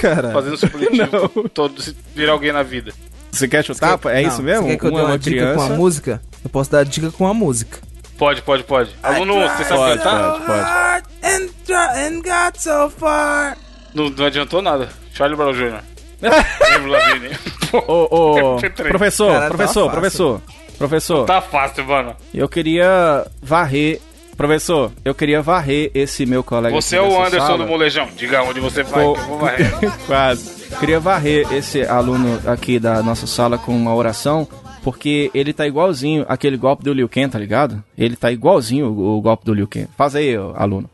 Cara. fazendo supletivo *laughs* todo se virar alguém na vida. Você quer chutar? É Não, isso mesmo? Você quer que eu dê é uma dica com a música? Eu posso dar dica com a música. Pode, pode, pode. Aluno 1, você sabe Pode, cantar? pode, pode. And, and got so far. Não, não adiantou nada. Charlie Brown Jr. *laughs* Ô, ô, professor, Caralho, tá professor, fácil. professor, professor. Tá fácil, mano. Eu queria varrer. Professor, eu queria varrer esse meu colega. Você é o Anderson sala. do Molejão. Diga onde você vai, Vou- que eu vou varrer. *laughs* Quase. Queria varrer esse aluno aqui da nossa sala com uma oração, porque ele tá igualzinho aquele golpe do Liu Kang, tá ligado? Ele tá igualzinho o, o golpe do Liu Kang. Faz aí, aluno.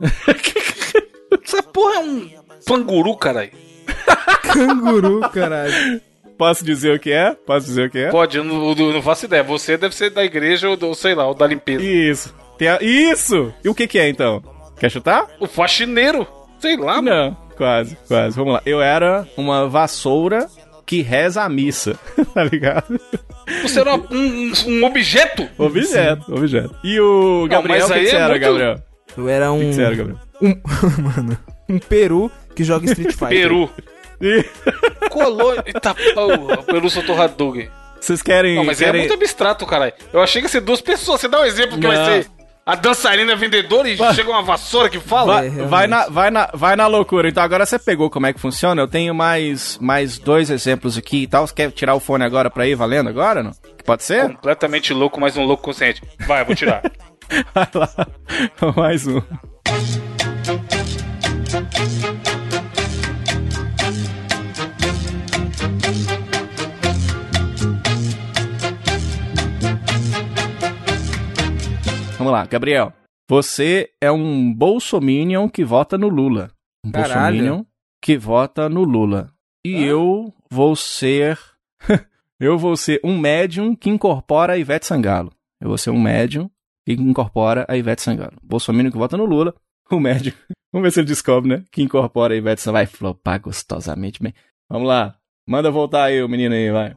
*laughs* Essa porra é um panguru, caralho. Canguru, caralho. Posso dizer o que é? Posso dizer o que é? Pode, eu não, eu não faço ideia. Você deve ser da igreja ou, do, sei lá, ou da limpeza. Isso. Tem a- Isso! E o que que é então? Quer chutar? O faxineiro. Sei lá, mano. Não, quase, quase. Vamos lá. Eu era uma vassoura que reza a missa, *laughs* tá ligado? Você era um, um- objeto. Objeto, objeto. E o Gabriel, mas o que, aí que você é era, muito- Gabriel? Eu era um. O que, que era, Gabriel? um *laughs* mano. Um peru que joga Street *laughs* Fighter. Peru. Colou. Eita, oh, o Peru soltou Hadouken. Vocês querem... Não, mas é querem... muito abstrato, caralho. Eu achei que ia ser duas pessoas. Você dá um exemplo que vai Não. ser. A dançarina é vendedora e chega uma vassoura que fala. Vai, É, vai, na, vai, na, vai na loucura. Então agora você pegou como é que funciona. Eu tenho mais, mais dois exemplos aqui e tal. Você quer tirar o fone agora pra ir valendo agora? Não? Pode ser? Completamente louco, mas um louco consciente. Vai, eu vou tirar. *laughs* Vai lá. Mais um. Vamos lá, Gabriel. Você é um bolsominion que vota no Lula. Um Caralho. bolsominion que vota no Lula. E eu vou ser... *laughs* eu vou ser um médium que incorpora a Ivete Sangalo. Eu vou ser um médium que incorpora a Ivete Sangalo. Bolsonaro que vota no Lula, o médium. Vamos ver se ele descobre, né? Que incorpora a Ivete Sangalo. Vai flopar gostosamente bem. Vamos lá. Manda voltar aí o menino aí, vai.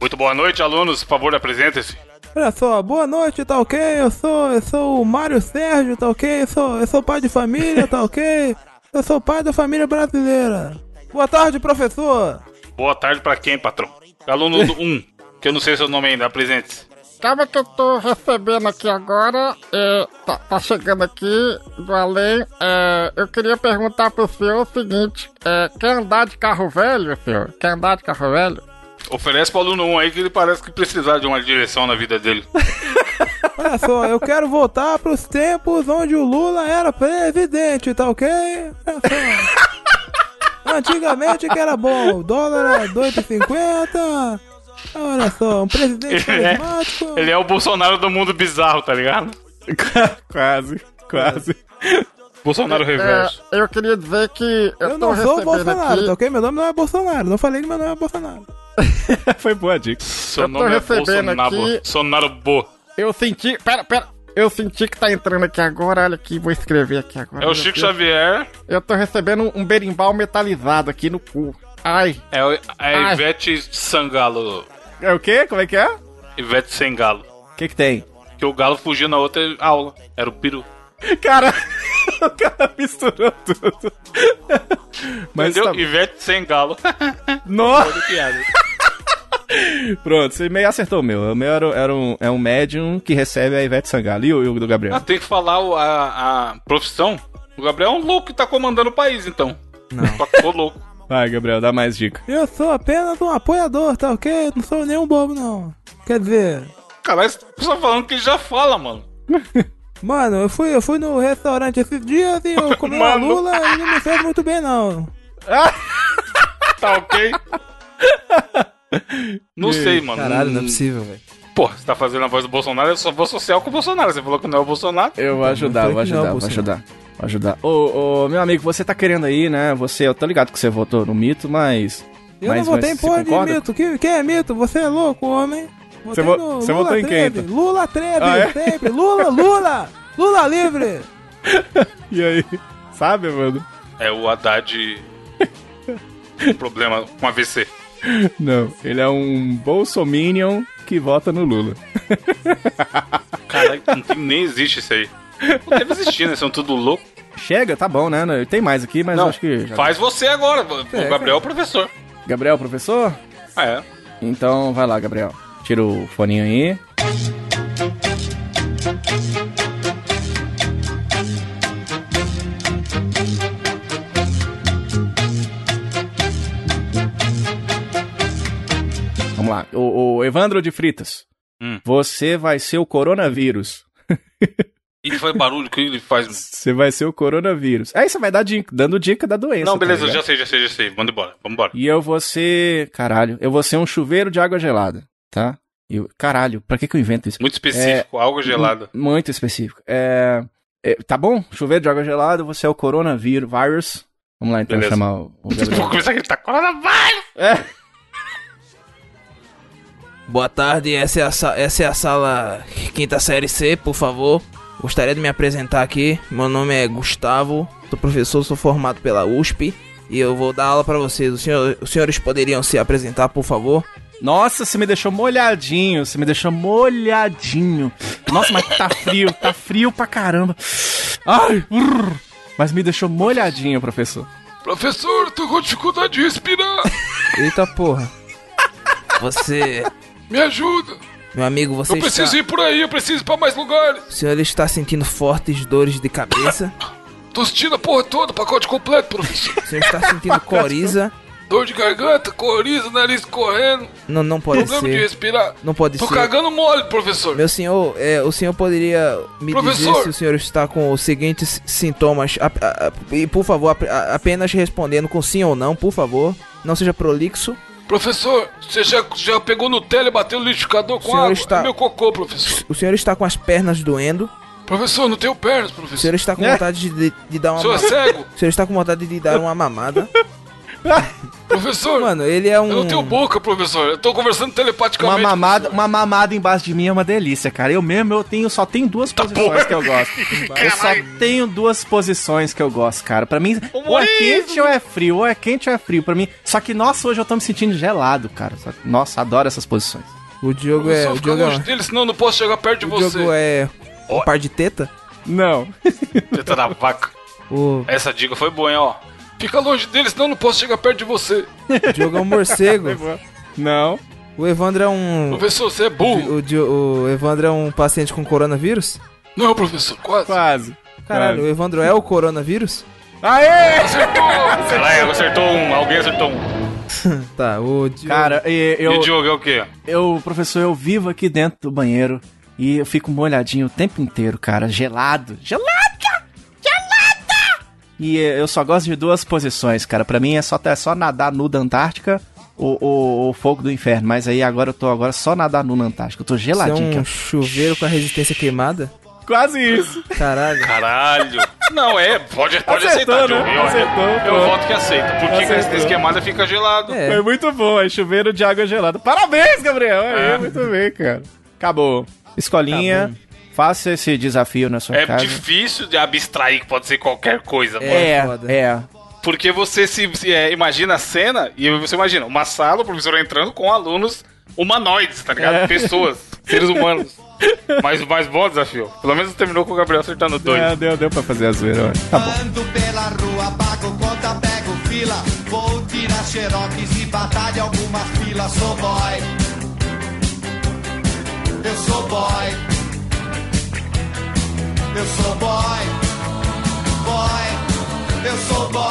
Muito boa noite, alunos. Por favor, apresentem-se. Olha só, boa noite, tá ok? Eu sou, eu sou o Mário Sérgio, tá ok? Eu sou, eu sou pai de família, tá ok? Eu sou pai da família brasileira. Boa tarde, professor. Boa tarde pra quem, patrão? Aluno 1, um, que eu não sei seu nome ainda, apresente-se. Calma que eu tô recebendo aqui agora, é, tá, tá chegando aqui do além. É, eu queria perguntar pro senhor o seguinte: é, quer andar de carro velho, senhor? Quer andar de carro velho? Oferece pro aluno 1 um aí que ele parece que precisar de uma direção na vida dele. *laughs* Olha só, eu quero voltar pros tempos onde o Lula era presidente, tá ok? Só. *laughs* Antigamente que era bom, o dólar era 2,50. Olha só, um presidente *laughs* Ele é, carismático. ele é o Bolsonaro do mundo bizarro, tá ligado? *laughs* quase, quase. Bolsonaro reverso. É, eu queria dizer que eu, Eu tô não sou o Bolsonaro, aqui. tá ok? Meu nome não é Bolsonaro. Não falei que meu nome é Bolsonaro. *laughs* Foi boa a dica. Seu eu tô nome é recebendo Bolsonaro. aqui- Bolsonaro Bo. Eu senti. Pera, pera. Eu senti que tá entrando aqui agora. Olha aqui, vou escrever aqui agora. É o Chico Deus. Xavier. Eu tô recebendo um berimbau metalizado aqui no cu. Ai, É o- a Ai. Ivete Sangalo. É o quê? Como é que é? Ivete sem galo. O que que tem? Que o galo fugiu na outra aula. Era o peru. Cara, *laughs* o cara misturou tudo. Mas Entendeu? tá... Ivete sem galo. *laughs* Nossa! Pronto, você meio acertou o meu. O meu era, era um, é um médium que recebe a Ivete Sangalo. E o, e o do Gabriel? Ah, tem que falar o- a, a profissão. O Gabriel é um louco que tá comandando o país, então. Não. Ficou louco. Vai, Gabriel, dá mais dica. Eu sou apenas um apoiador, tá ok? Não sou nenhum bobo, não. Quer dizer, Caralho, você tá falando que já fala, mano. *laughs* mano, eu fui, eu fui no restaurante esses dias e eu comi uma *laughs* Mano. lula e não me fez muito bem, não. *laughs* Tá ok? Não sei, mano. Caralho, não é possível, velho. Pô, você tá fazendo a voz do Bolsonaro, eu só vou social com o Bolsonaro. Você falou que não é o Bolsonaro. Eu vou ajudar, falei vou não, ajudar, vou Bolsonaro. ajudar. Ajudar. Ô, ô, meu amigo, você tá querendo aí, né? Você, eu tô ligado que você votou no mito, mas. Eu mas, não votei em porra de concorda? mito. Que- Quem é mito? Você é louco, homem. Você vo- no você votou em quem, então? Lula Treve, Ah, é? sempre. Lula, Lula! Lula livre! *laughs* E aí? Sabe, mano? É o Haddad. um *laughs* problema com AVC. Não, ele é um bolsominion que vota no Lula. Caralho, não tem, nem existe isso aí. Não deve existir, né? São tudo louco. Chega, tá bom, né? Tem mais aqui, mas Não, eu acho que. já- faz você agora. O Gabriel é o professor. Gabriel, professor? Ah, é. Então vai lá, Gabriel. Tira o foninho aí. Vamos lá. O, o Evandro de Fritas. Hum. Você vai ser o coronavírus. *laughs* E foi barulho que ele faz. Você vai ser o coronavírus. Aí você vai dar dica, dando dica da doença. Não, tá beleza, ligado? já sei, já sei, já sei. Manda embora, vamos embora. E eu vou ser. Caralho, eu vou ser um chuveiro de água gelada, tá? Eu, caralho, pra que, que eu invento isso? Muito específico, algo gelado. M- Muito específico. É, é, tá bom? Chuveiro de água gelada, você é o coronavírus. Virus. Vamos lá então Beleza. chamar o, *laughs* o Vou começar a gritar coronavírus! É. Boa tarde, essa é, a sa- essa é a sala quinta série C, por favor. Gostaria de me apresentar aqui. Meu nome é Gustavo, sou professor, sou formado pela USP e eu vou dar aula pra vocês. Os, senhor- os senhores poderiam se apresentar, por favor? Nossa, você me deixou molhadinho. Você me deixou molhadinho. Nossa, mas tá frio, tá frio pra caramba. Ai, urr. mas me deixou molhadinho, professor. Professor, tô com dificuldade de respirar. Eita porra. Você Me ajuda. Meu amigo, você Eu preciso está... ir por aí, eu preciso ir pra mais lugares. O senhor está sentindo fortes dores de cabeça? Tô sentindo a porra toda, pacote completo, professor. O senhor está sentindo *laughs* coriza? Dor de garganta, coriza, nariz correndo, Não, não pode problema de ser. respirar. Não pode Tô ser. cagando mole, professor. Meu senhor, é, o senhor poderia me dizer Professor! se o senhor está com os seguintes sintomas? A- a- a- e por favor, apenas respondendo com sim ou não, por favor. Não seja prolixo. Professor, você já, já pegou Nutella e bateu no liquidificador com água? está- É meu cocô, professor. O senhor está com as pernas doendo. Professor, não tenho pernas, O professor. senhor está com É. vontade de, de dar O uma senhor é mamada. cego? *laughs* O senhor está com vontade de dar uma mamada. *laughs* *laughs* Professor, Mano, ele é um. eu não tenho boca, professor. Eu tô conversando Uma telepaticamente. mamada, professor. uma mamada embaixo de mim é uma delícia, cara. Eu mesmo eu tenho só tenho duas posições porra. que eu gosto. Eu só tenho duas posições que eu gosto, cara. Pra mim, ou é quente ou é frio, ou é quente ou é frio. Pra mim, só que nossa, hoje eu tô me sentindo gelado, cara. Nossa, adoro essas posições. O Diogo é. O Diogo longe é, dele, senão eu não posso chegar perto de o você. Diogo é um par de teta. Não. Teta da vaca. O Essa dica foi boa, hein, ó. Fica longe dele, senão eu não posso chegar perto de você. *laughs* Diogo é um morcego. Não. O Evandro é um. Professor, você é burro. O, o Evandro é um paciente com coronavírus? Não, professor, quase. Quase. Caralho, o Evandro é o coronavírus? Aê! Caralho, acertou um. Alguém acertou um. *laughs* Tá, o Diogo. Cara, e- E eu, o Diogo é o quê? eu, professor, eu vivo aqui dentro do banheiro e eu fico molhadinho o tempo inteiro, cara. Gelado. Gelado! E eu só gosto de duas posições, cara. Pra mim é só, é só nadar nu da Antártica ou, ou, ou fogo do inferno. Mas aí agora eu tô agora só nadar nu na Antártica. Eu tô Você é geladinho. um cara. chuveiro com a resistência queimada? Quase isso. Caralho. Caralho. Não, é, pode, pode Acertou, aceitar, né? Diogo. Eu, eu, voto que aceita. Por que que Acertou. essa esquemada fica gelado? É. Foi muito bom, é chuveiro de água gelada. Parabéns, Gabriel! Aí, É. muito bem, cara. Acabou. Escolinha, faça esse desafio na sua É casa. difícil de abstrair que pode ser qualquer coisa, mano. É. É, foda. é. Porque você se, se, é, imagina a cena e você imagina uma sala, o professor entrando com alunos humanoides, tá ligado? É. Pessoas, *laughs* seres humanos. Mas o mais bom desafio. Pelo menos terminou com o Gabriel acertando dois. É, deu, deu pra fazer a zoeira. Tá bom. Ando pela rua, pago conta, pego fila. Vou tirar xerox e batalha algumas filas. Sou boy. Eu sou boy. Eu sou boy. Boy. Eu sou boy.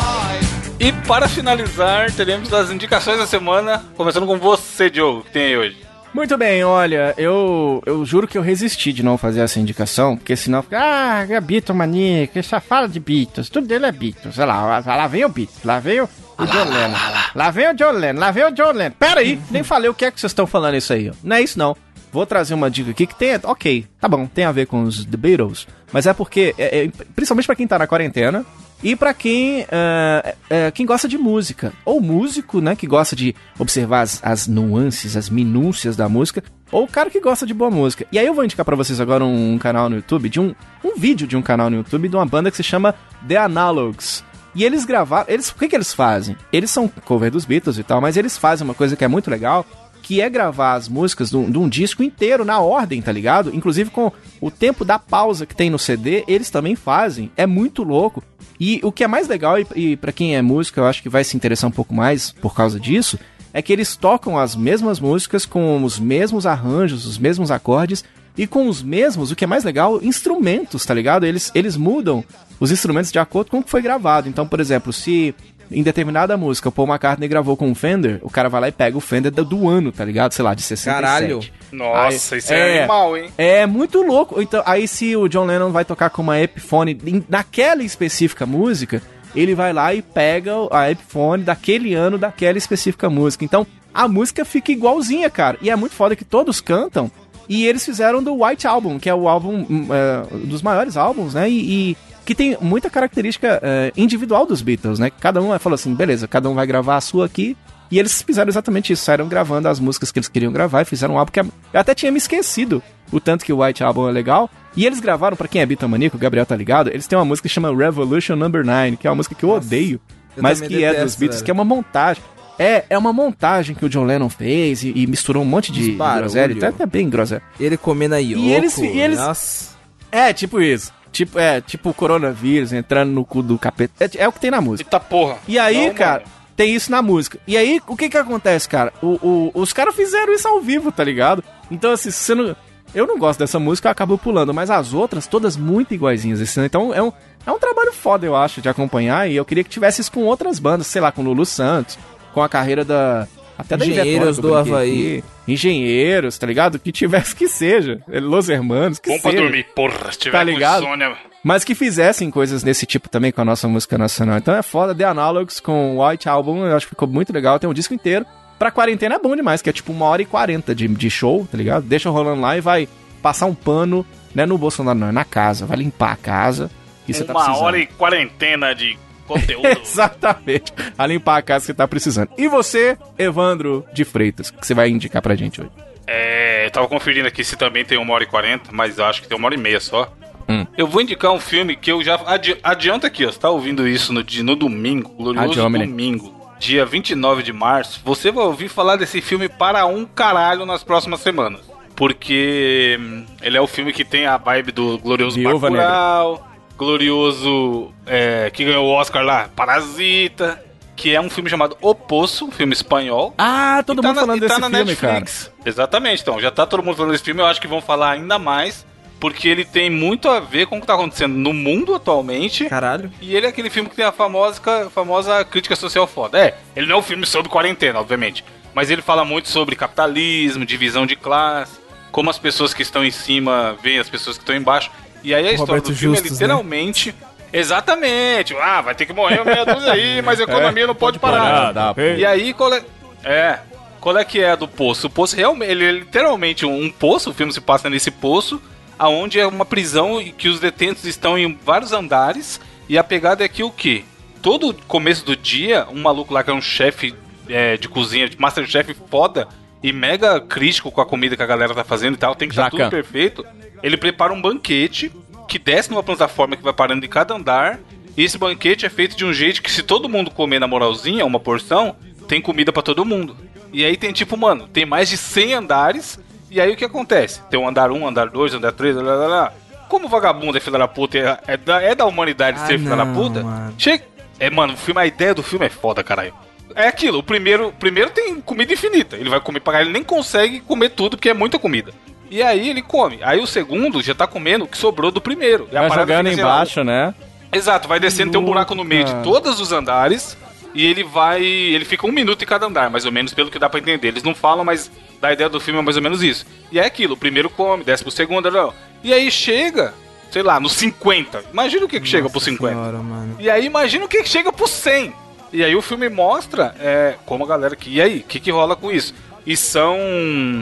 E para finalizar, teremos as indicações da semana, começando com você, Diogo, que tem aí hoje. Muito bem, olha, eu, eu juro que eu resisti de não fazer essa indicação, porque senão fica, ah, é Beatle maníaco, só fala de Beatles, tudo dele é Beatles, olha lá, lá, lá vem o Beatles, lá vem o, o John Lennon, lá vem o John Lennon, lá vem o John Lennon. Pera aí, nem falei o que é que vocês estão falando isso aí, ó. Não é isso não. Vou trazer uma dica aqui que tem, ok, tá bom, tem a ver com os The Beatles, mas é porque, é, é, principalmente pra quem tá na quarentena, e pra quem, ah, é, quem gosta de música, ou músico, né, que gosta de observar as, as nuances, as minúcias da música, ou o cara que gosta de boa música. E aí eu vou indicar pra vocês agora um, um canal no YouTube, de um, um vídeo de um canal no YouTube de uma banda que se chama The Analogs. E eles gravaram, eles, o que que eles fazem? Eles são cover dos Beatles e tal, mas eles fazem uma coisa que é muito legal, que é gravar as músicas de um, disco inteiro na ordem, tá ligado? Inclusive com o tempo da pausa que tem no CD, eles também fazem. É muito louco. E o que é mais legal, e, e para quem é músico, eu acho que vai se interessar um pouco mais por causa disso, é que eles tocam as mesmas músicas com os mesmos arranjos, os mesmos acordes e com os mesmos, o que é mais legal, instrumentos, tá ligado? Eles, eles mudam os instrumentos de acordo com o que foi gravado. Então, por exemplo, se em determinada música o Paul McCartney gravou com um Fender, o cara vai lá e pega o Fender do, do ano, tá ligado? Sei lá, de 67. Caralho. Nossa, Aí- isso é, animal, hein? É muito louco. Então, aí se o John Lennon vai tocar com uma Epiphone em- naquela específica música, ele vai lá e pega a Epiphone daquele ano, daquela específica música. Então, a música fica igualzinha, cara. E é muito foda que todos cantam. E eles fizeram do White Album, que é o álbum hum, é, dos maiores álbuns, né? E, e que tem muita característica é, individual dos Beatles, né? Cada um falou assim, beleza, cada um vai gravar a sua aqui. E eles fizeram exatamente isso, saíram gravando as músicas que eles queriam gravar e fizeram um álbum que é- eu até tinha me esquecido o tanto que o White Album é legal. E eles gravaram, pra quem é Beatlemaniaco, o Gabriel tá ligado, eles têm uma música que chama Revolution Number 9, que é uma música que eu odeio, eu mas que é detesto, dos Beatles, velho. que é uma montagem. É, é uma montagem que o John Lennon fez e, e misturou um monte de groselha, então é até bem groselha. Ele comendo a Yoko. eles- e eles- Nossa. É, tipo isso. Tipo, é, tipo o coronavírus entrando no cu do capeta. É, é o que tem na música. Eita porra. E aí, Não, cara, mano. tem isso na música. E aí, o que que acontece, cara? O, o- os caras fizeram isso ao vivo, tá ligado? Então, assim, se você não. Eu não gosto dessa música, eu acabo pulando, mas as outras, todas muito iguaizinhas. Assim, então é um, é um trabalho foda, eu acho, de acompanhar. E eu queria que tivesse isso com outras bandas, sei lá, com Lulu Santos, com a carreira da. Até da Engenheiros do Havaí. aqui. Engenheiros, tá ligado? Que tivesse que seja. Los Hermanos, que Bom pra seja. dormir, porra. Se tiver Tá ligado? com insônia... Mas que fizessem coisas desse tipo também com a nossa música nacional. Então é foda. The Analogs com White Album, eu acho que ficou muito legal. Tem um disco inteiro. Pra quarentena é bom demais, que é tipo uma hora e quarenta de, de show, tá ligado? Deixa rolando lá e vai passar um pano, né, no Bolsonaro, não, é na casa. Vai limpar a casa. Que você tá Uma precisando. hora e quarentena de conteúdo. *laughs* Exatamente. A limpar a casa que você tá precisando. E você, Evandro de Freitas, o que você vai indicar pra gente hoje? É, eu tava conferindo aqui se também tem uma hora e quarenta, mas eu acho que tem uma hora e meia só. Hum. Eu vou indicar um filme que eu já. Adi, adianta aqui, ó. Você tá ouvindo isso no, no domingo, glorioso Adiomine. domingo, dia 29 de março. Você vai ouvir falar desse filme para um caralho nas próximas semanas. Porque hum, ele é o filme que tem a vibe do glorioso Viúva Bacurau, glorioso. é, que ganhou o Oscar lá, Parasita. Que é um filme chamado O Poço, um filme espanhol. Ah, todo E tá mundo na- falando tá desse na filme, cara. Netflix. Exatamente, então, já tá todo mundo falando desse filme, eu acho que vão falar ainda mais, porque ele tem muito a ver com o que tá acontecendo no mundo atualmente. Caralho. E ele é aquele filme que tem a famosa, famosa crítica social foda. É, ele não é um filme sobre quarentena, obviamente. Mas ele fala muito sobre capitalismo, divisão de classe, como as pessoas que estão em cima veem as pessoas que estão embaixo. E aí a história Roberto do filme Justus, é literalmente. Exatamente! Ah, vai ter que morrer uma meia dúzia aí, *laughs* mas a economia não pode parar. Dá, E aí, qual é. É. Qual é que é a do poço? O poço realmente. Ele é literalmente um, poço, o filme se passa nesse poço, aonde é uma prisão e que os detentos estão em vários andares. E a pegada é que o quê? Todo começo do dia, um maluco lá que é um chefe é, de cozinha, de Masterchef foda e mega crítico com a comida que a galera tá fazendo e tal, tem que estar Jacan. tudo perfeito. Ele prepara um banquete que desce numa plataforma que vai parando em cada andar. E esse banquete é feito de um jeito que se todo mundo comer na moralzinha, uma porção, tem comida pra todo mundo. E aí tem tipo, mano, tem mais de 100 andares. E aí o que acontece? Tem um andar 1, andar 2, andar 3, lá, lá, lá. Como vagabundo é filha da puta, é, é da, é da humanidade Ah, ser filha da puta, mano. chega. É, mano, o filme, a ideia do filme é foda, caralho. É aquilo, o primeiro, o primeiro tem comida infinita. Ele vai comer pra caralho, ele nem consegue comer tudo porque é muita comida. E aí ele come. Aí o segundo já tá comendo o que sobrou do primeiro. E a Vai jogando embaixo, né? Exato, vai descendo, tem um buraco no meio de todos os andares. E ele vai. Ele fica um minuto em cada andar, mais ou menos, pelo que dá pra entender. Eles não falam, mas da ideia do filme é mais ou menos isso. E é aquilo: o primeiro come, desce pro segundo, não. E aí chega, sei lá, no 50. Imagina o que, que chega pro 50. Senhora. E aí imagina o que que chega pro 100. E aí o filme mostra é, como a galera que. E aí, o que, que rola com isso? E são.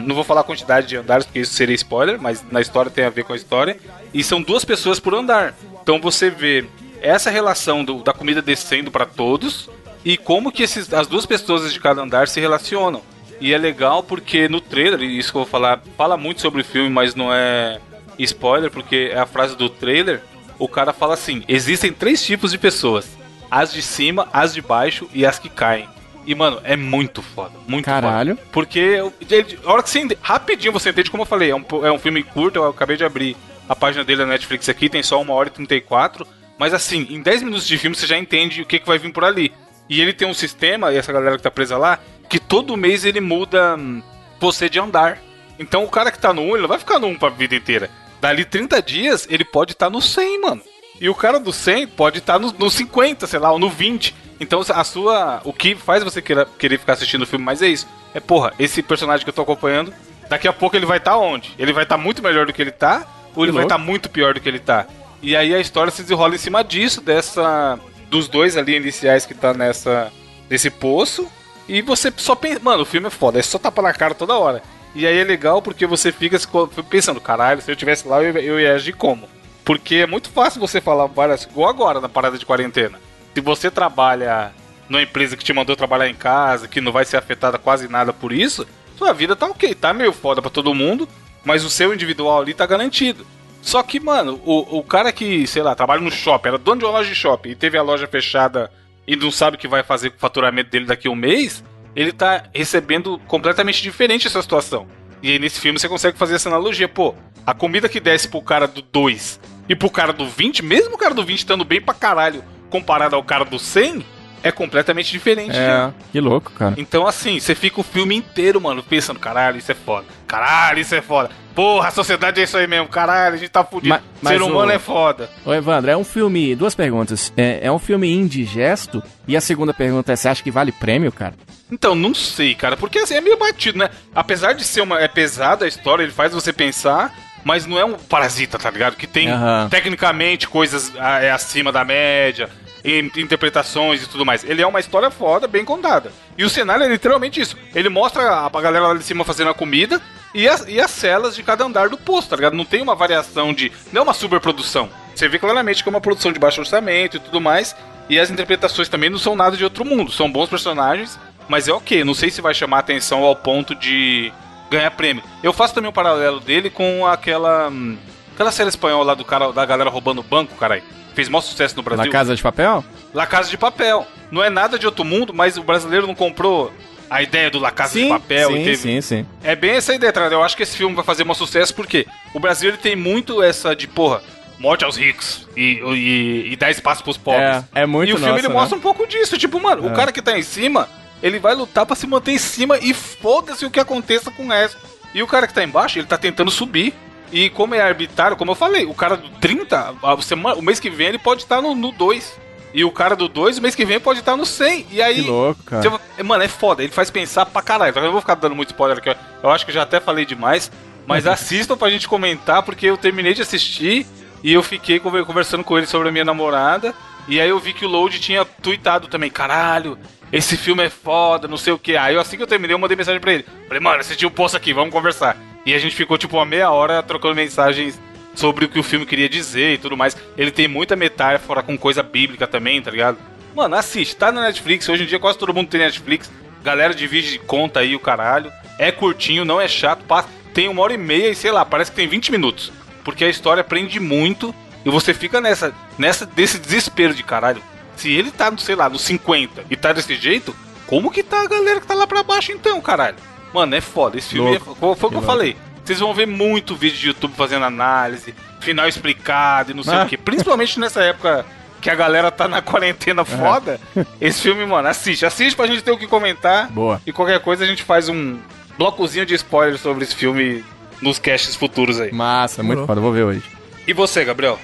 Não vou falar a quantidade de andares, porque isso seria spoiler, mas na história tem a ver com a história. E são duas pessoas por andar. Então você vê essa relação do- da comida descendo pra todos e como que esses, as duas pessoas de cada andar se relacionam. E é legal porque no trailer, isso que eu vou falar, fala muito sobre o filme, mas não é spoiler, porque é a frase do trailer. O cara fala assim: existem três tipos de pessoas: as de cima, as de baixo e as que caem. E, mano, é muito foda. Muito Caralho. foda. Porque eu- ele- a hora que você ente- rapidinho você entende, como eu falei, é um, é um filme curto, eu acabei de abrir a página dele na Netflix aqui, tem só 1 hora e 34. Mas assim, em 10 minutos de filme você já entende o que, que vai vir por ali. E ele tem um sistema, e essa galera que tá presa lá, que todo mês ele muda hum, você de andar. Então o cara que tá no 1, ele não vai ficar no 1 pra vida inteira. Dali 30 dias, ele pode estar no 100, mano. E o cara do 100 pode estar no, no 50, sei lá, ou no 20. Então a sua. O que faz você queira, querer ficar assistindo o filme mais é isso. É, porra, esse personagem que eu tô acompanhando, daqui a pouco ele vai estar onde? Ele vai estar muito melhor do que ele tá, ou ele vai estar muito pior do que ele tá? E aí a história se desenrola em cima disso, dessa. Dos dois ali iniciais que tá nessa. nesse poço. E você só pensa. Mano, o filme é foda, é só tapa na cara toda hora. E aí é legal porque você fica pensando, caralho, se eu tivesse lá, eu, eu ia agir como? Porque é muito fácil você falar várias. igual agora na parada de quarentena. Se você trabalha numa empresa que te mandou trabalhar em casa, que não vai ser afetada quase nada por isso, sua vida tá ok, tá meio foda pra todo mundo, mas o seu individual ali tá garantido. Só que, mano, o, o cara que, sei lá, trabalha no shopping, era dono de uma loja de shopping e teve a loja fechada e não sabe o que vai fazer com o faturamento dele daqui a um mês, ele tá recebendo completamente diferente essa situação. E aí nesse filme você consegue fazer essa analogia, pô, a comida que desce pro cara do 2 e pro cara do 20, mesmo o cara do 20 estando bem pra caralho comparado ao cara do 100, é completamente diferente. É, que louco, cara. Então, assim, você fica o filme inteiro, mano, pensando, caralho, isso é foda. Caralho, isso é foda. Porra, a sociedade é isso aí mesmo, caralho, a gente tá fudido. Ma- mas Ser humano o- é foda. Ô, Evandro, é um filme. Duas perguntas. É, é um filme indigesto? E a segunda pergunta é: você acha que vale prêmio, cara? Então, não sei, cara, porque assim, é meio batido, né? Apesar de ser uma. É pesada a história, ele faz você pensar, mas não é um parasita, tá ligado? Que tem, Aham. tecnicamente, coisas ah, é, acima da média, in- interpretações e tudo mais. Ele é uma história foda, bem contada. E o cenário é literalmente isso. Ele mostra a, a galera lá de cima fazendo a comida e as, e as celas de cada andar do posto, tá ligado? Não tem uma variação de. Não é uma superprodução. Você vê claramente que é uma produção de baixo orçamento e tudo mais. E as interpretações também não são nada de outro mundo. São bons personagens, mas é ok. Não sei se vai chamar atenção ao ponto de ganhar prêmio. Eu faço também um paralelo dele com aquela. hum, Aquela série espanhola lá do cara, da galera roubando banco, caralho. Fez maior sucesso no Brasil. Na Casa de Papel? La Casa de Papel. Não é nada de outro mundo, mas o brasileiro não comprou a ideia do La Casa de Papel. sim, teve- sim, sim. É bem essa ideia, tá? Eu acho que esse filme vai fazer um sucesso porque o Brasil ele tem muito essa de, porra, morte aos ricos e, e, e dar espaço pros pobres. É, é muito E o filme ele né? mostra um pouco disso. Tipo, mano, o cara que tá em cima, ele vai lutar pra se manter em cima e foda-se o que aconteça com o resto. E o cara que tá embaixo, ele tá tentando subir. E como é arbitrário, como eu falei, o cara do 30, a semana, o mês que vem ele pode estar no, no 2. E o cara do 2, o mês que vem pode estar no 100. E aí. Que louco, cara. você Mano, é foda, ele faz pensar pra caralho. Eu não vou ficar dando muito spoiler aqui, eu- acho que eu já até falei demais. Mas *laughs* assistam pra gente comentar, porque eu terminei de assistir e eu fiquei conver- conversando com ele sobre a minha namorada. E aí eu vi que o Load tinha tweetado também, caralho, esse filme é foda, não sei o que. Aí assim que eu terminei, eu mandei mensagem pra ele. Falei, mano, assisti o post aqui, vamos conversar. E a gente ficou tipo uma meia hora trocando mensagens sobre o que o filme queria dizer e tudo mais. Ele tem muita metáfora com coisa bíblica também, tá ligado? Mano, assiste, tá na Netflix. Hoje em dia quase todo mundo tem Netflix. Galera divide conta aí o caralho. É curtinho, não é chato. passa- Tem uma hora e meia e sei lá, parece que tem 20 minutos. Porque a história prende muito e você fica nessa, nessa desse desespero de caralho. Se ele tá, sei lá, no 50 e tá desse jeito, como que tá a galera que tá lá pra baixo então, caralho? Mano, é foda. Esse filme Louco. é, foi, foi o que eu louco. falei. Vocês vão ver muito vídeo de YouTube fazendo análise, final explicado e não sei Ah. o que. Principalmente nessa época que a galera tá na quarentena foda. *laughs* Esse filme, mano, assiste. Assiste pra gente ter o que comentar. Boa. E qualquer coisa a gente faz um blocozinho de spoilers sobre esse filme nos casts futuros aí. Massa, muito foda, vou ver hoje. E você, Gabriel?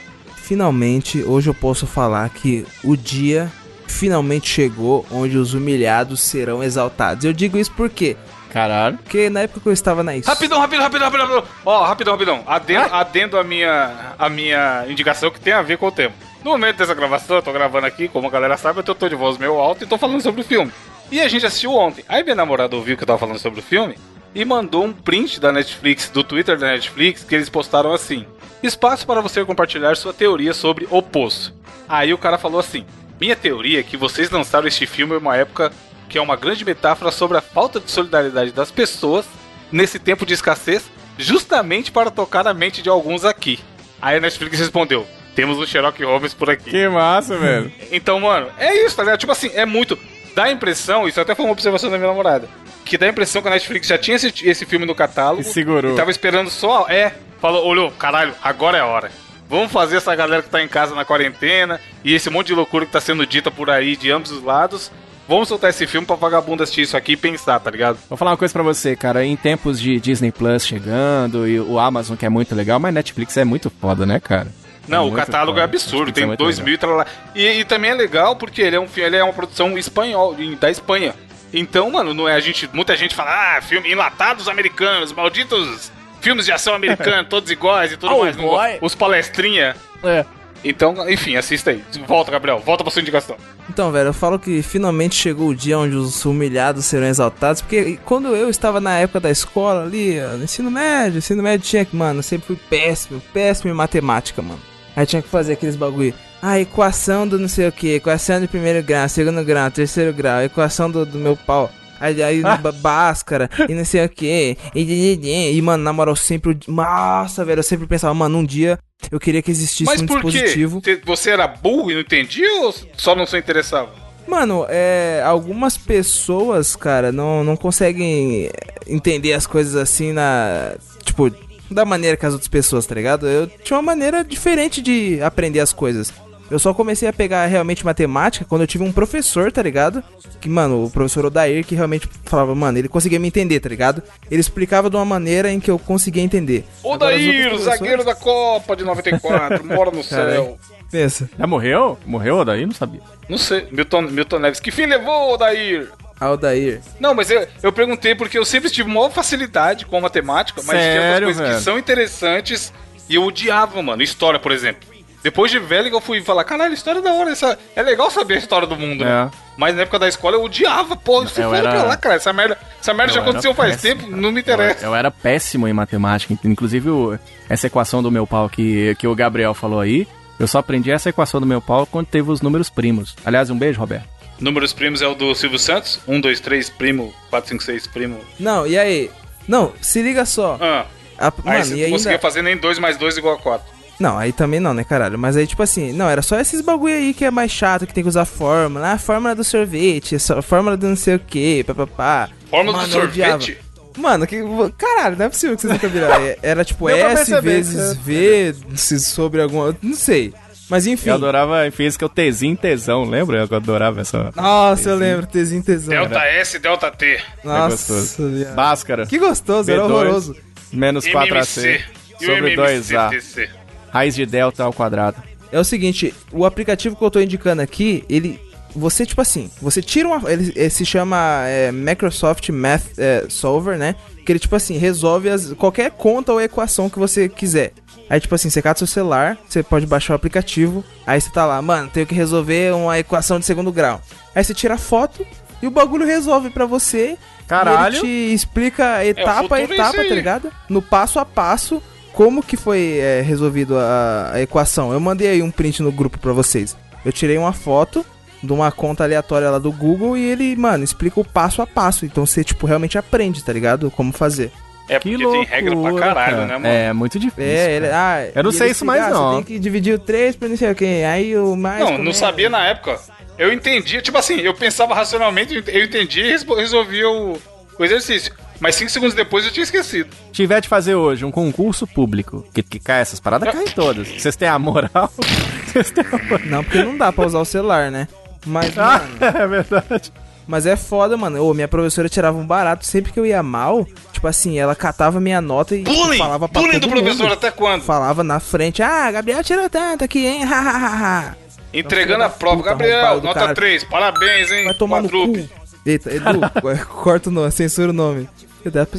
Finalmente, hoje eu posso falar que o dia finalmente chegou onde os humilhados serão exaltados. Eu digo isso por quê? Caralho. Porque na época que eu estava na escola. Rapidão, rapidão, rapidão, rapidão, rapidão. Ó, rapidão, rapidão. Adendo, adendo a, minha, a minha indicação que tem a ver com o tema. No momento dessa gravação, eu tô gravando aqui, como a galera sabe, eu tô, tô de voz meio alto e tô falando sobre o filme. E a gente assistiu ontem. Aí minha namorada ouviu que eu tava falando sobre o filme e mandou um print da Netflix, do Twitter da Netflix, que eles postaram assim: Espaço para você compartilhar sua teoria sobre o Poço. Aí o cara falou assim: Minha teoria é que vocês lançaram este filme em uma época que é uma grande metáfora sobre a falta de solidariedade das pessoas nesse tempo de escassez, justamente para tocar a mente de alguns aqui. Aí a Netflix respondeu: Temos um Sherlock Holmes por aqui. Que massa, velho. Então, mano, é isso, tá ligado? Tipo assim, é muito. Dá a impressão, isso até foi uma observação da minha namorada, que dá a impressão que a Netflix já tinha esse, esse filme no catálogo. E segurou. E tava esperando só. É, falou, olhou, caralho, agora é a hora. Vamos fazer essa galera que tá em casa na quarentena e esse monte de loucura que tá sendo dita por aí de ambos os lados. Vamos soltar esse filme pra vagabundo assistir isso aqui e pensar, tá ligado? Vou falar uma coisa pra você, cara. Em tempos de Disney Plus chegando e o Amazon que é muito legal, mas Netflix é muito foda, né, cara? Não, É o catálogo foda. é absurdo, é tem muito dois legal. mil e. E, também é legal porque ele é um ele é uma produção espanhol da Espanha. Então, mano, não é a gente, muita gente fala: "Ah, filme enlatados americanos, malditos filmes de ação americanos, *laughs* todos iguais e tudo Oh, mais". Boy. Os palestrinha. É. Então, enfim, assista aí. Volta, Gabriel, volta pra sua indicação. Então, velho, eu falo que finalmente chegou o dia onde os humilhados serão exaltados, porque quando eu estava na época da escola ali, ensino médio, ensino médio tinha que, mano, eu sempre fui péssimo, péssimo em matemática, mano. Aí tinha que fazer aqueles bagulho. Ah, equação do não sei o que, equação de primeiro grau, segundo grau, terceiro grau, equação do, do meu pau. Aí, aí ba- báscara, e não sei o que, e, e, e, mano, na moral, sempre. Nossa, velho, eu sempre pensava, mano, um dia eu queria que existisse Mas um por quê? dispositivo. Você- Você era burro e não entendia ou só não se interessava? Mano, é. Algumas pessoas, cara, não, não conseguem entender as coisas assim na. Tipo, da maneira que as outras pessoas, tá ligado? Eu tinha uma maneira diferente de aprender as coisas. Eu só comecei a pegar realmente matemática quando eu tive um professor, tá ligado? Que, mano, o professor Odair, que realmente falava, mano, ele conseguia me entender, tá ligado? Ele explicava de uma maneira em que eu conseguia entender. O Agora, os outros Dair, professores- zagueiro da Copa de 94, *laughs* mora no Caralho. céu. Pensa. Já morreu? Morreu daí? Não sabia. Não sei, Milton, Milton Neves. Que fim levou, Odair? Aldair. Não, mas eu, eu perguntei porque eu sempre tive maior facilidade com matemática, mas tinha outras Sério, coisas velho? que são interessantes e eu odiava, mano. História, por exemplo. Depois de velho eu fui falar, caralho, história é da hora, essa... é legal saber a história do mundo, né? É. Mas na época da escola eu odiava, pô, você Eu foi era- pra lá, cara, essa merda, essa merda Eu já aconteceu faz péssimo. tempo, não me Eu, interessa. eu era péssimo em matemática. Inclusive, o- essa equação do meu pau que, que o Gabriel falou aí, eu só aprendi essa equação do meu pau quando teve os números primos. Aliás, um beijo, Roberto. Números primos é o do Silvio Santos? 1, 2, 3, primo, 4, 5, 6, primo. Não, e aí? Não, se liga só. Ah, A- aí mano, você e não conseguia ainda... fazer nem 2 mais 2 igual a 4. Não, aí também não, né, caralho? Mas aí, tipo assim, não, era só esses bagulho aí que é mais chato, que tem que usar fórmula. Ah, a fórmula do sorvete, a fórmula do não sei o que, papapá. Fórmula Mano, do sorvete? Mano, que. Caralho, não é possível que vocês nunca viram. *laughs* É- Era tipo S vezes. V se sobre alguma. Não sei. Mas enfim. Eu adorava em física o Tzinho tesão, lembra? Eu adorava essa. Nossa, eu lembro, Tzinho tesão. Delta S, Delta T. Nossa, gostoso. viado. Bhaskara. Que gostoso, era B2. horroroso. Menos 4AC. MMC. E o Sobre MMC 2A. Raiz de delta ao quadrado. É o seguinte, o aplicativo que eu tô indicando aqui, ele. Você, tipo assim, você tira uma. Ele, ele se chama é, Microsoft Math é, Solver, né? Que ele, tipo assim, resolve as, qualquer conta ou equação que você quiser. Aí, tipo assim, você cata seu celular, você pode baixar o aplicativo. Aí você tá lá, mano, tenho que resolver uma equação de segundo grau. Aí você tira a foto e o bagulho resolve pra você. Caralho. E ele te explica etapa futuro a é etapa, tá ligado? No passo a passo, como que foi é, resolvido a, a equação. Eu mandei aí um print no grupo pra vocês. Eu tirei uma foto de uma conta aleatória lá do Google e ele, mano, explica o passo a passo. Então você, tipo, realmente aprende, tá ligado? Como fazer. É Que porque loucura, tem regra pra caralho, cara. né, mano? É, muito difícil. É, ele, ah, Eu não sei isso mais, ah, não. Você tem que dividir o 3 pra não sei o que. Aí o mais. Não, não é? sabia na época. Eu entendia, tipo assim, eu pensava racionalmente, eu entendia e resolvia o, o exercício. Mas cinco segundos depois eu tinha esquecido. tiver de fazer hoje um concurso público, que, que cai essas paradas, caem todas. Vocês têm a moral? *laughs* Vocês têm a moral? Não, porque não dá pra usar o celular, né? Mas, Ah, mano. *laughs* é verdade. Mas é foda, mano. Ô, minha professora tirava um barato sempre que eu ia mal. Tipo assim, ela catava minha nota e Bullying! falava pra Bullying todo do professor mundo. até quando? Falava na frente, ah, Gabriel tirou tanto aqui, hein? Ha, ha, ha, ha. Entregando a prova. puta, Gabriel, nota caralho. 3, parabéns, hein? Vai tomar no cu. Eita, Edu, *laughs* corta o nome, censura o nome.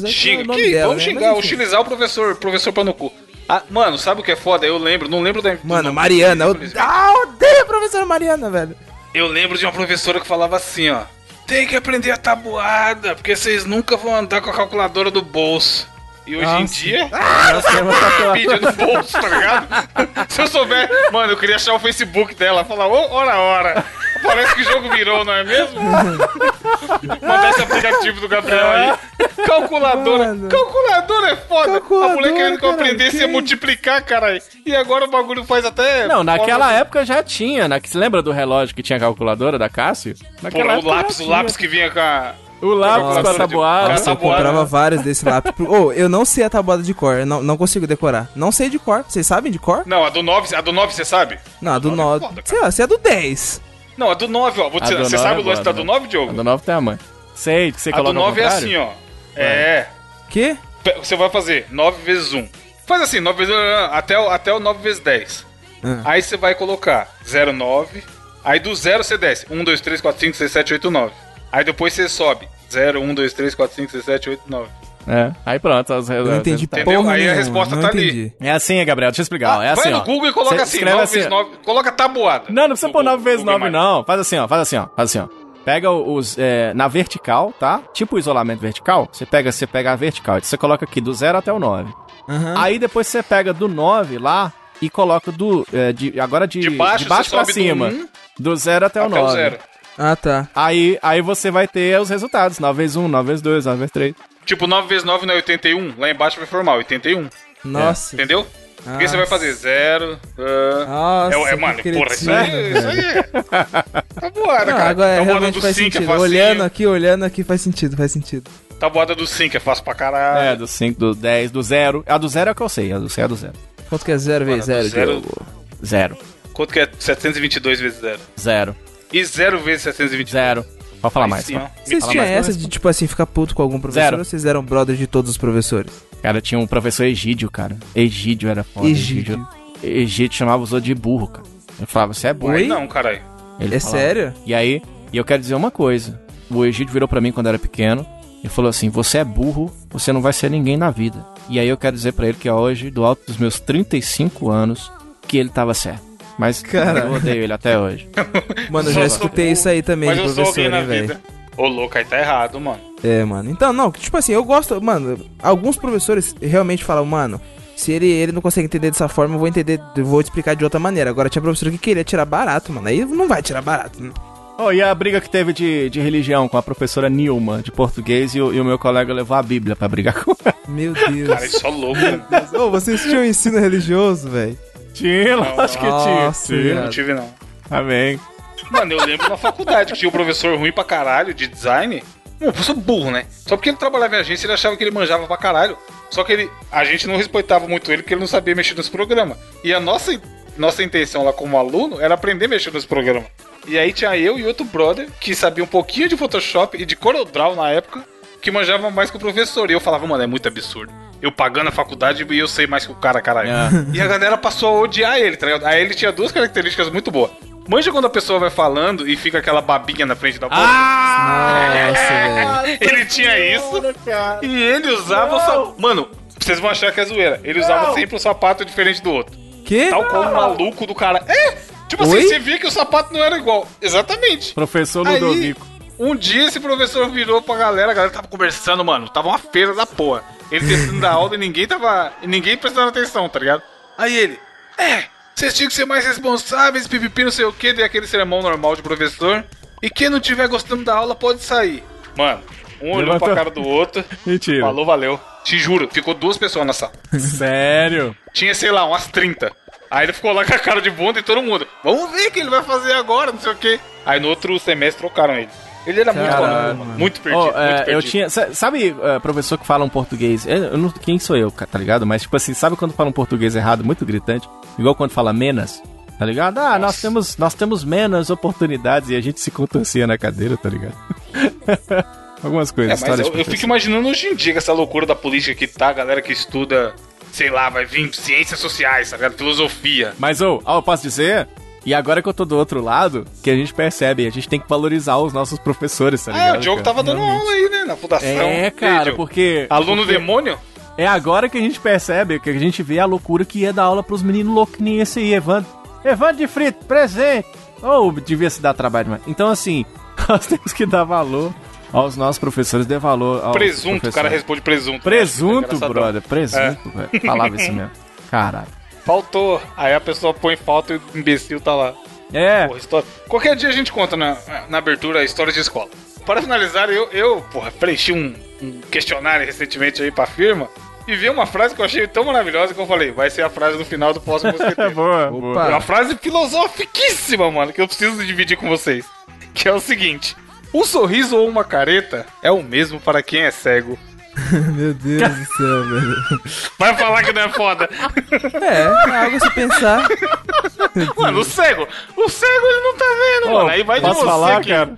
Que Xinga, que, dela, vamos né? xingar, utilizar o professor, professor pra no cu. Ah, mano, sabe o que é foda? Eu lembro, não lembro da. Mano, Mariana, eu ah, odeio a professora Mariana, velho. Eu lembro de uma professora que falava assim, ó. Tem que aprender a tabuada, porque vocês nunca vão andar com a calculadora do bolso. E hoje em Nossa. dia, Nossa, eu vou tatuar. mídia no bolso, tá ligado? *laughs* Se eu souber, mano, eu queria achar o Facebook dela, falar, ô, ora, ora. Parece que o jogo virou, não é mesmo? *laughs* Mandar esse aplicativo do Gabriel aí. Calculadora. Mano. Calculadora é foda. Calculadora, a mulher querendo que eu cara, aprendesse que- a multiplicar, caralho. E agora o bagulho faz até. Não, naquela forma- época já tinha. Na, você lembra do relógio que tinha calculadora da Cássio? Naquela Porra, o lápis, o lápis que vinha com a. O lápis Nossa, a de- tabuada. Nossa, eu comprava vários desse lápis. Ô, eu não sei a tabuada de cor, eu não, não consigo decorar. Não sei de cor. Vocês sabem de cor? Não, a do 9, a do 9 você sabe? Não, a do Nove é 9. foda, sei lá, você é do 10. Não, a do 9, ó. A do você nove sabe é o lance da do né? 9, A Diogo? do 9 tem a mãe. Sei, que você A do coloca ao 9 é assim, ó. É. Que? Pe- Você vai fazer 9 vezes 1. Faz assim, 9 vezes até, o- até o 9 vezes 10. Ah. Aí você vai colocar 0, 9. Aí do 0 você desce. 1, 2, 3, 4, 5, 6, 7, 8, 9. Aí depois você sobe. 0, 1, 2, 3, 4, 5, 6, 7, 8, 9. É, aí pronto. As, Eu não entendi tá. Entendeu? porra Aí a nenhuma, resposta não tá ali. entendi. É assim, Gabriel, deixa eu explicar. ó, é vai assim, no ó. Google e coloca Cê assim, escreve 9 vezes assim, 9. Coloca tabuada. Não, não precisa pôr Google- 9 vezes Google 9, Imagens. não. Faz assim, ó. Faz assim, ó. Faz assim, ó. Pega os. é, na vertical, tá? Tipo o isolamento vertical. Você pega, você pega a vertical. Você coloca aqui do 0 até o 9. Aham. Aí depois você pega do 9 lá e coloca do. é, de, agora de, De baixo, de baixo pra do cima. Do 0 até, o Até o 9. 0. Ah, tá. Aí, aí você vai ter os resultados: 9 vezes 1, 9 vezes 2, 9 vezes 3. Tipo, 9 vezes 9 não é 81. Lá embaixo vai formar 81. Nossa. Entendeu? Porque você vai fazer 0. Nossa, é, é, que mano, porra, isso cretino, aí, isso aí é. *laughs* Tabuada, Não, cara. agora é, tabuada realmente do faz 5 é facinho. olhando aqui, olhando aqui, faz sentido, faz sentido. Tabuada do 5 é fácil pra caralho. É, do 5, do 10, do 0. A do 0 é o que eu sei. A do 0 é a do 0. Quanto que é 0 vezes Mano, 0, zero- Diogo? 0. Quanto que é 722 vezes zero? Zero. E zero vezes 722? Zero. Pode falar Aí mais. sim, ó. Vocês tinham essa de, tipo assim, ficar puto com algum professor Zero. ou vocês eram brother de todos os professores? Cara, tinha um professor Egídio, cara. Egídio era foda. Egídio. Egídio chamava os outros de burro, cara. Ele falava, você é burro. Oi? Não, caralho. Ele É falava. sério? E aí, e eu quero dizer uma coisa. O Egídio virou pra mim quando eu era pequeno e falou assim: Você é burro, você não vai ser ninguém na vida. E aí eu quero dizer pra ele que hoje, do alto dos meus 35 anos, que ele tava certo. Mas Cara. eu odeio ele até hoje. *laughs* Mano, eu já escutei isso aí também Mas professor, hein, velho. Ô, louco, aí tá errado, mano. É, mano. Então, não, tipo assim, eu gosto. Mano, alguns professores realmente falam, mano, se ele, ele não consegue entender dessa forma, eu vou entender, eu vou te explicar de outra maneira. Agora tinha professor que queria tirar barato, mano. Aí não vai tirar barato. né? Oh, e a briga que teve de, de religião com a professora Nilma, de português, e o, e o meu colega levou a Bíblia pra brigar com ela. Meu Cara, Deus. isso é louco, mano. Ô, vocês tinham ensino religioso, velho? Tinha, lógico que tinha. Nossa, Tinha. Viado. não tive, não. Amém. Mano, eu lembro na faculdade que tinha um professor ruim pra caralho de design. Um professor burro, né? Só porque ele trabalhava em agência, ele achava que ele manjava pra caralho. Só que ele, a gente não respeitava muito ele porque ele não sabia mexer nos programas. E a nossa, nossa intenção lá como aluno era aprender a mexer nos programas. E aí tinha eu e outro brother que sabia um pouquinho de Photoshop e de CorelDRAW na época, que manjava mais que o professor. E eu falava, mano, é muito absurdo. Eu pagando a faculdade e eu sei mais que o cara, caralho. É. *laughs* E a galera passou a odiar ele, tá ligado? Aí ele tinha duas características muito boas. Manja quando a pessoa vai falando e fica aquela babinha na frente da boca? Nossa, *laughs* velho. Ele tinha isso e ele usava o sapato. Mano, vocês vão achar que é zoeira. Ele usava sempre um sapato diferente do outro. Que? Tal como o maluco do cara. É! Tipo Oi? assim, você via que o sapato não era igual. Exatamente. Professor Aí, Ludovico. Um dia esse professor virou pra galera, a galera tava conversando, mano. Tava uma feira da porra. Ele tentando dar aula e ninguém tava. ninguém prestando atenção, tá ligado? Aí ele. É, vocês tinham que ser mais responsáveis, pipipi, não sei o que, dei aquele sermão normal de professor. E quem não tiver gostando da aula pode sair. Mano, um olhou Levantou- pra cara do outro, *laughs* Mentira. falou, valeu. Te juro, ficou duas pessoas na sala. Sério? Tinha, sei lá, umas 30. Aí ele ficou lá com a cara de bunda e todo mundo. Vamos ver o que ele vai fazer agora, não sei o quê. Aí no outro semestre trocaram ele. Ele era muito maluco, mano. Muito perdido, Ó, muito é, perdido. eu tinha. sa- Sabe, é, professor que fala um português? Eu, não, quem sou eu, tá ligado? Mas, tipo assim, sabe quando fala um português errado, muito gritante? Igual quando fala menos, tá ligado? Ah, nós temos, nós temos menos oportunidades e a gente se contorcia na cadeira, tá ligado? *laughs* Algumas É, coisas, mas histórias eu, eu fico imaginando hoje em dia com essa loucura da política que tá, a galera que estuda, sei lá, vai vir ciências sociais, tá ligado? Filosofia. Mas, ô, ó, eu posso dizer? E agora que eu tô do outro lado, que a gente percebe, a gente tem que valorizar os nossos professores, tá ligado? Ah, o Diogo cara? tava dando aula aí, né? Na fundação. É, cara, porque. Aluno porque demônio? É agora que a gente percebe, que a gente vê a loucura que ia dar aula pros meninos loucos que nem esse aí, Evandro. Evandro de Frito, presente! Ou devia se dar trabalho demais. Então, assim, *laughs* nós temos que dar valor aos nossos professores, dê valor aos Presunto, o cara responde presunto. Presunto, É engraçadão. brother, presunto, velho. Falava isso mesmo. *laughs* Caralho. Faltou. Aí a pessoa põe falta e o imbecil tá lá. É, Porra, história. Qualquer dia a gente conta na, na abertura a história de escola. Para finalizar, eu, eu porra, preenchi um, um questionário recentemente aí pra firma e vi uma frase que eu achei tão maravilhosa que eu falei, vai ser a frase no final do próximo *laughs* é mosqueteiro. boa, É boa. uma frase filosofiquíssima, mano, que eu preciso dividir com vocês. Que é o seguinte: um sorriso ou uma careta é o mesmo para quem é cego. *laughs* Meu Deus do céu, velho. Vai falar que não é foda. É, é algo a se pensar. Mano, o cego, o cego ele não tá vendo, Ô, mano. Aí vai de posso você falar, que- cara?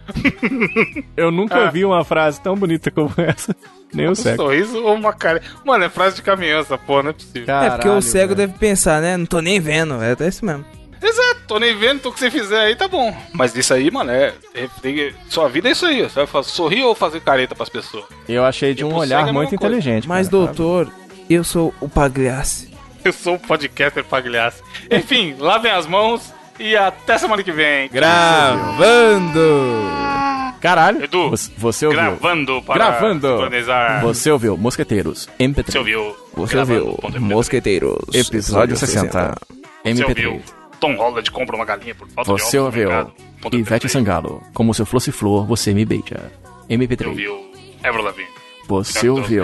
Eu nunca Ah. ouvi uma frase tão bonita como essa. Nem o Um cego. sorriso ou uma careta. Mano, é frase de caminhão essa porra, não é possível. é porque o Caralho, cego velho. deve pensar, né? Não tô nem vendo. É até isso mesmo. Exato, tô nem vendo, o que você fizer aí tá bom. Mas isso aí, mano, é. é- tem- sua vida é isso aí. Você vai fazer, sorrir ou fazer careta pras pessoas. Eu achei de um olhar é muito inteligente. Mas, cara, doutor, eu sou o Pagliassi. Eu sou um podcaster pagliaço. *laughs* Enfim, lavem as mãos e até semana que vem. Gravando! Caralho. Edu, Você, você ouviu. Gravando para Gravando. Você ouviu Mosqueteiros MP3. Você ouviu? Você ouviu ponto MP3. Mosqueteiros. Episódio 60. Você MP3. Tom Holland compra uma galinha por falta Você de ovos no ouviu. Ivete MP3. Sangalo. Como se eu fosse flor, você me beija. Você MP3. ouviu? Avril Lavigne. Você Cantor ouviu.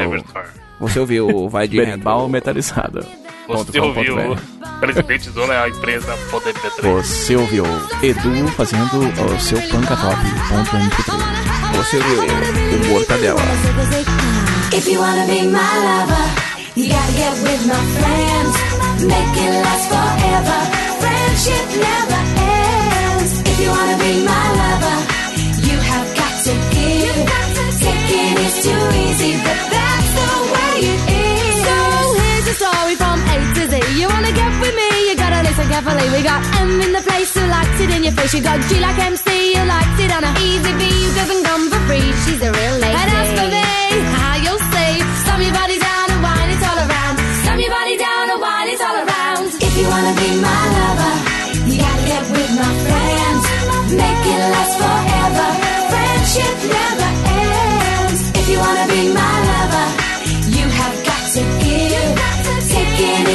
Você ouviu Vai de *laughs* Verbal metalizado. Você ouviu? Presidente Zona, a empresa Poder MP3. Você ouviu. Edu fazendo o seu pancatop.mp3. Você ouviu o Mortadela. If you wanna be my lover, you gotta get with my friends. Make it last forever. Friends friendship never ends. If you wanna be my lover, you have got to give. Got to Taking is too easy, but that's the way it is. So here's a story from A to Z. You wanna get with me? You gotta listen carefully. We got M in the place who likes it in your face. You got G like MC You like it on a easy B You doesn't come for free. She's a real lady. And as for me, how you'll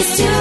It's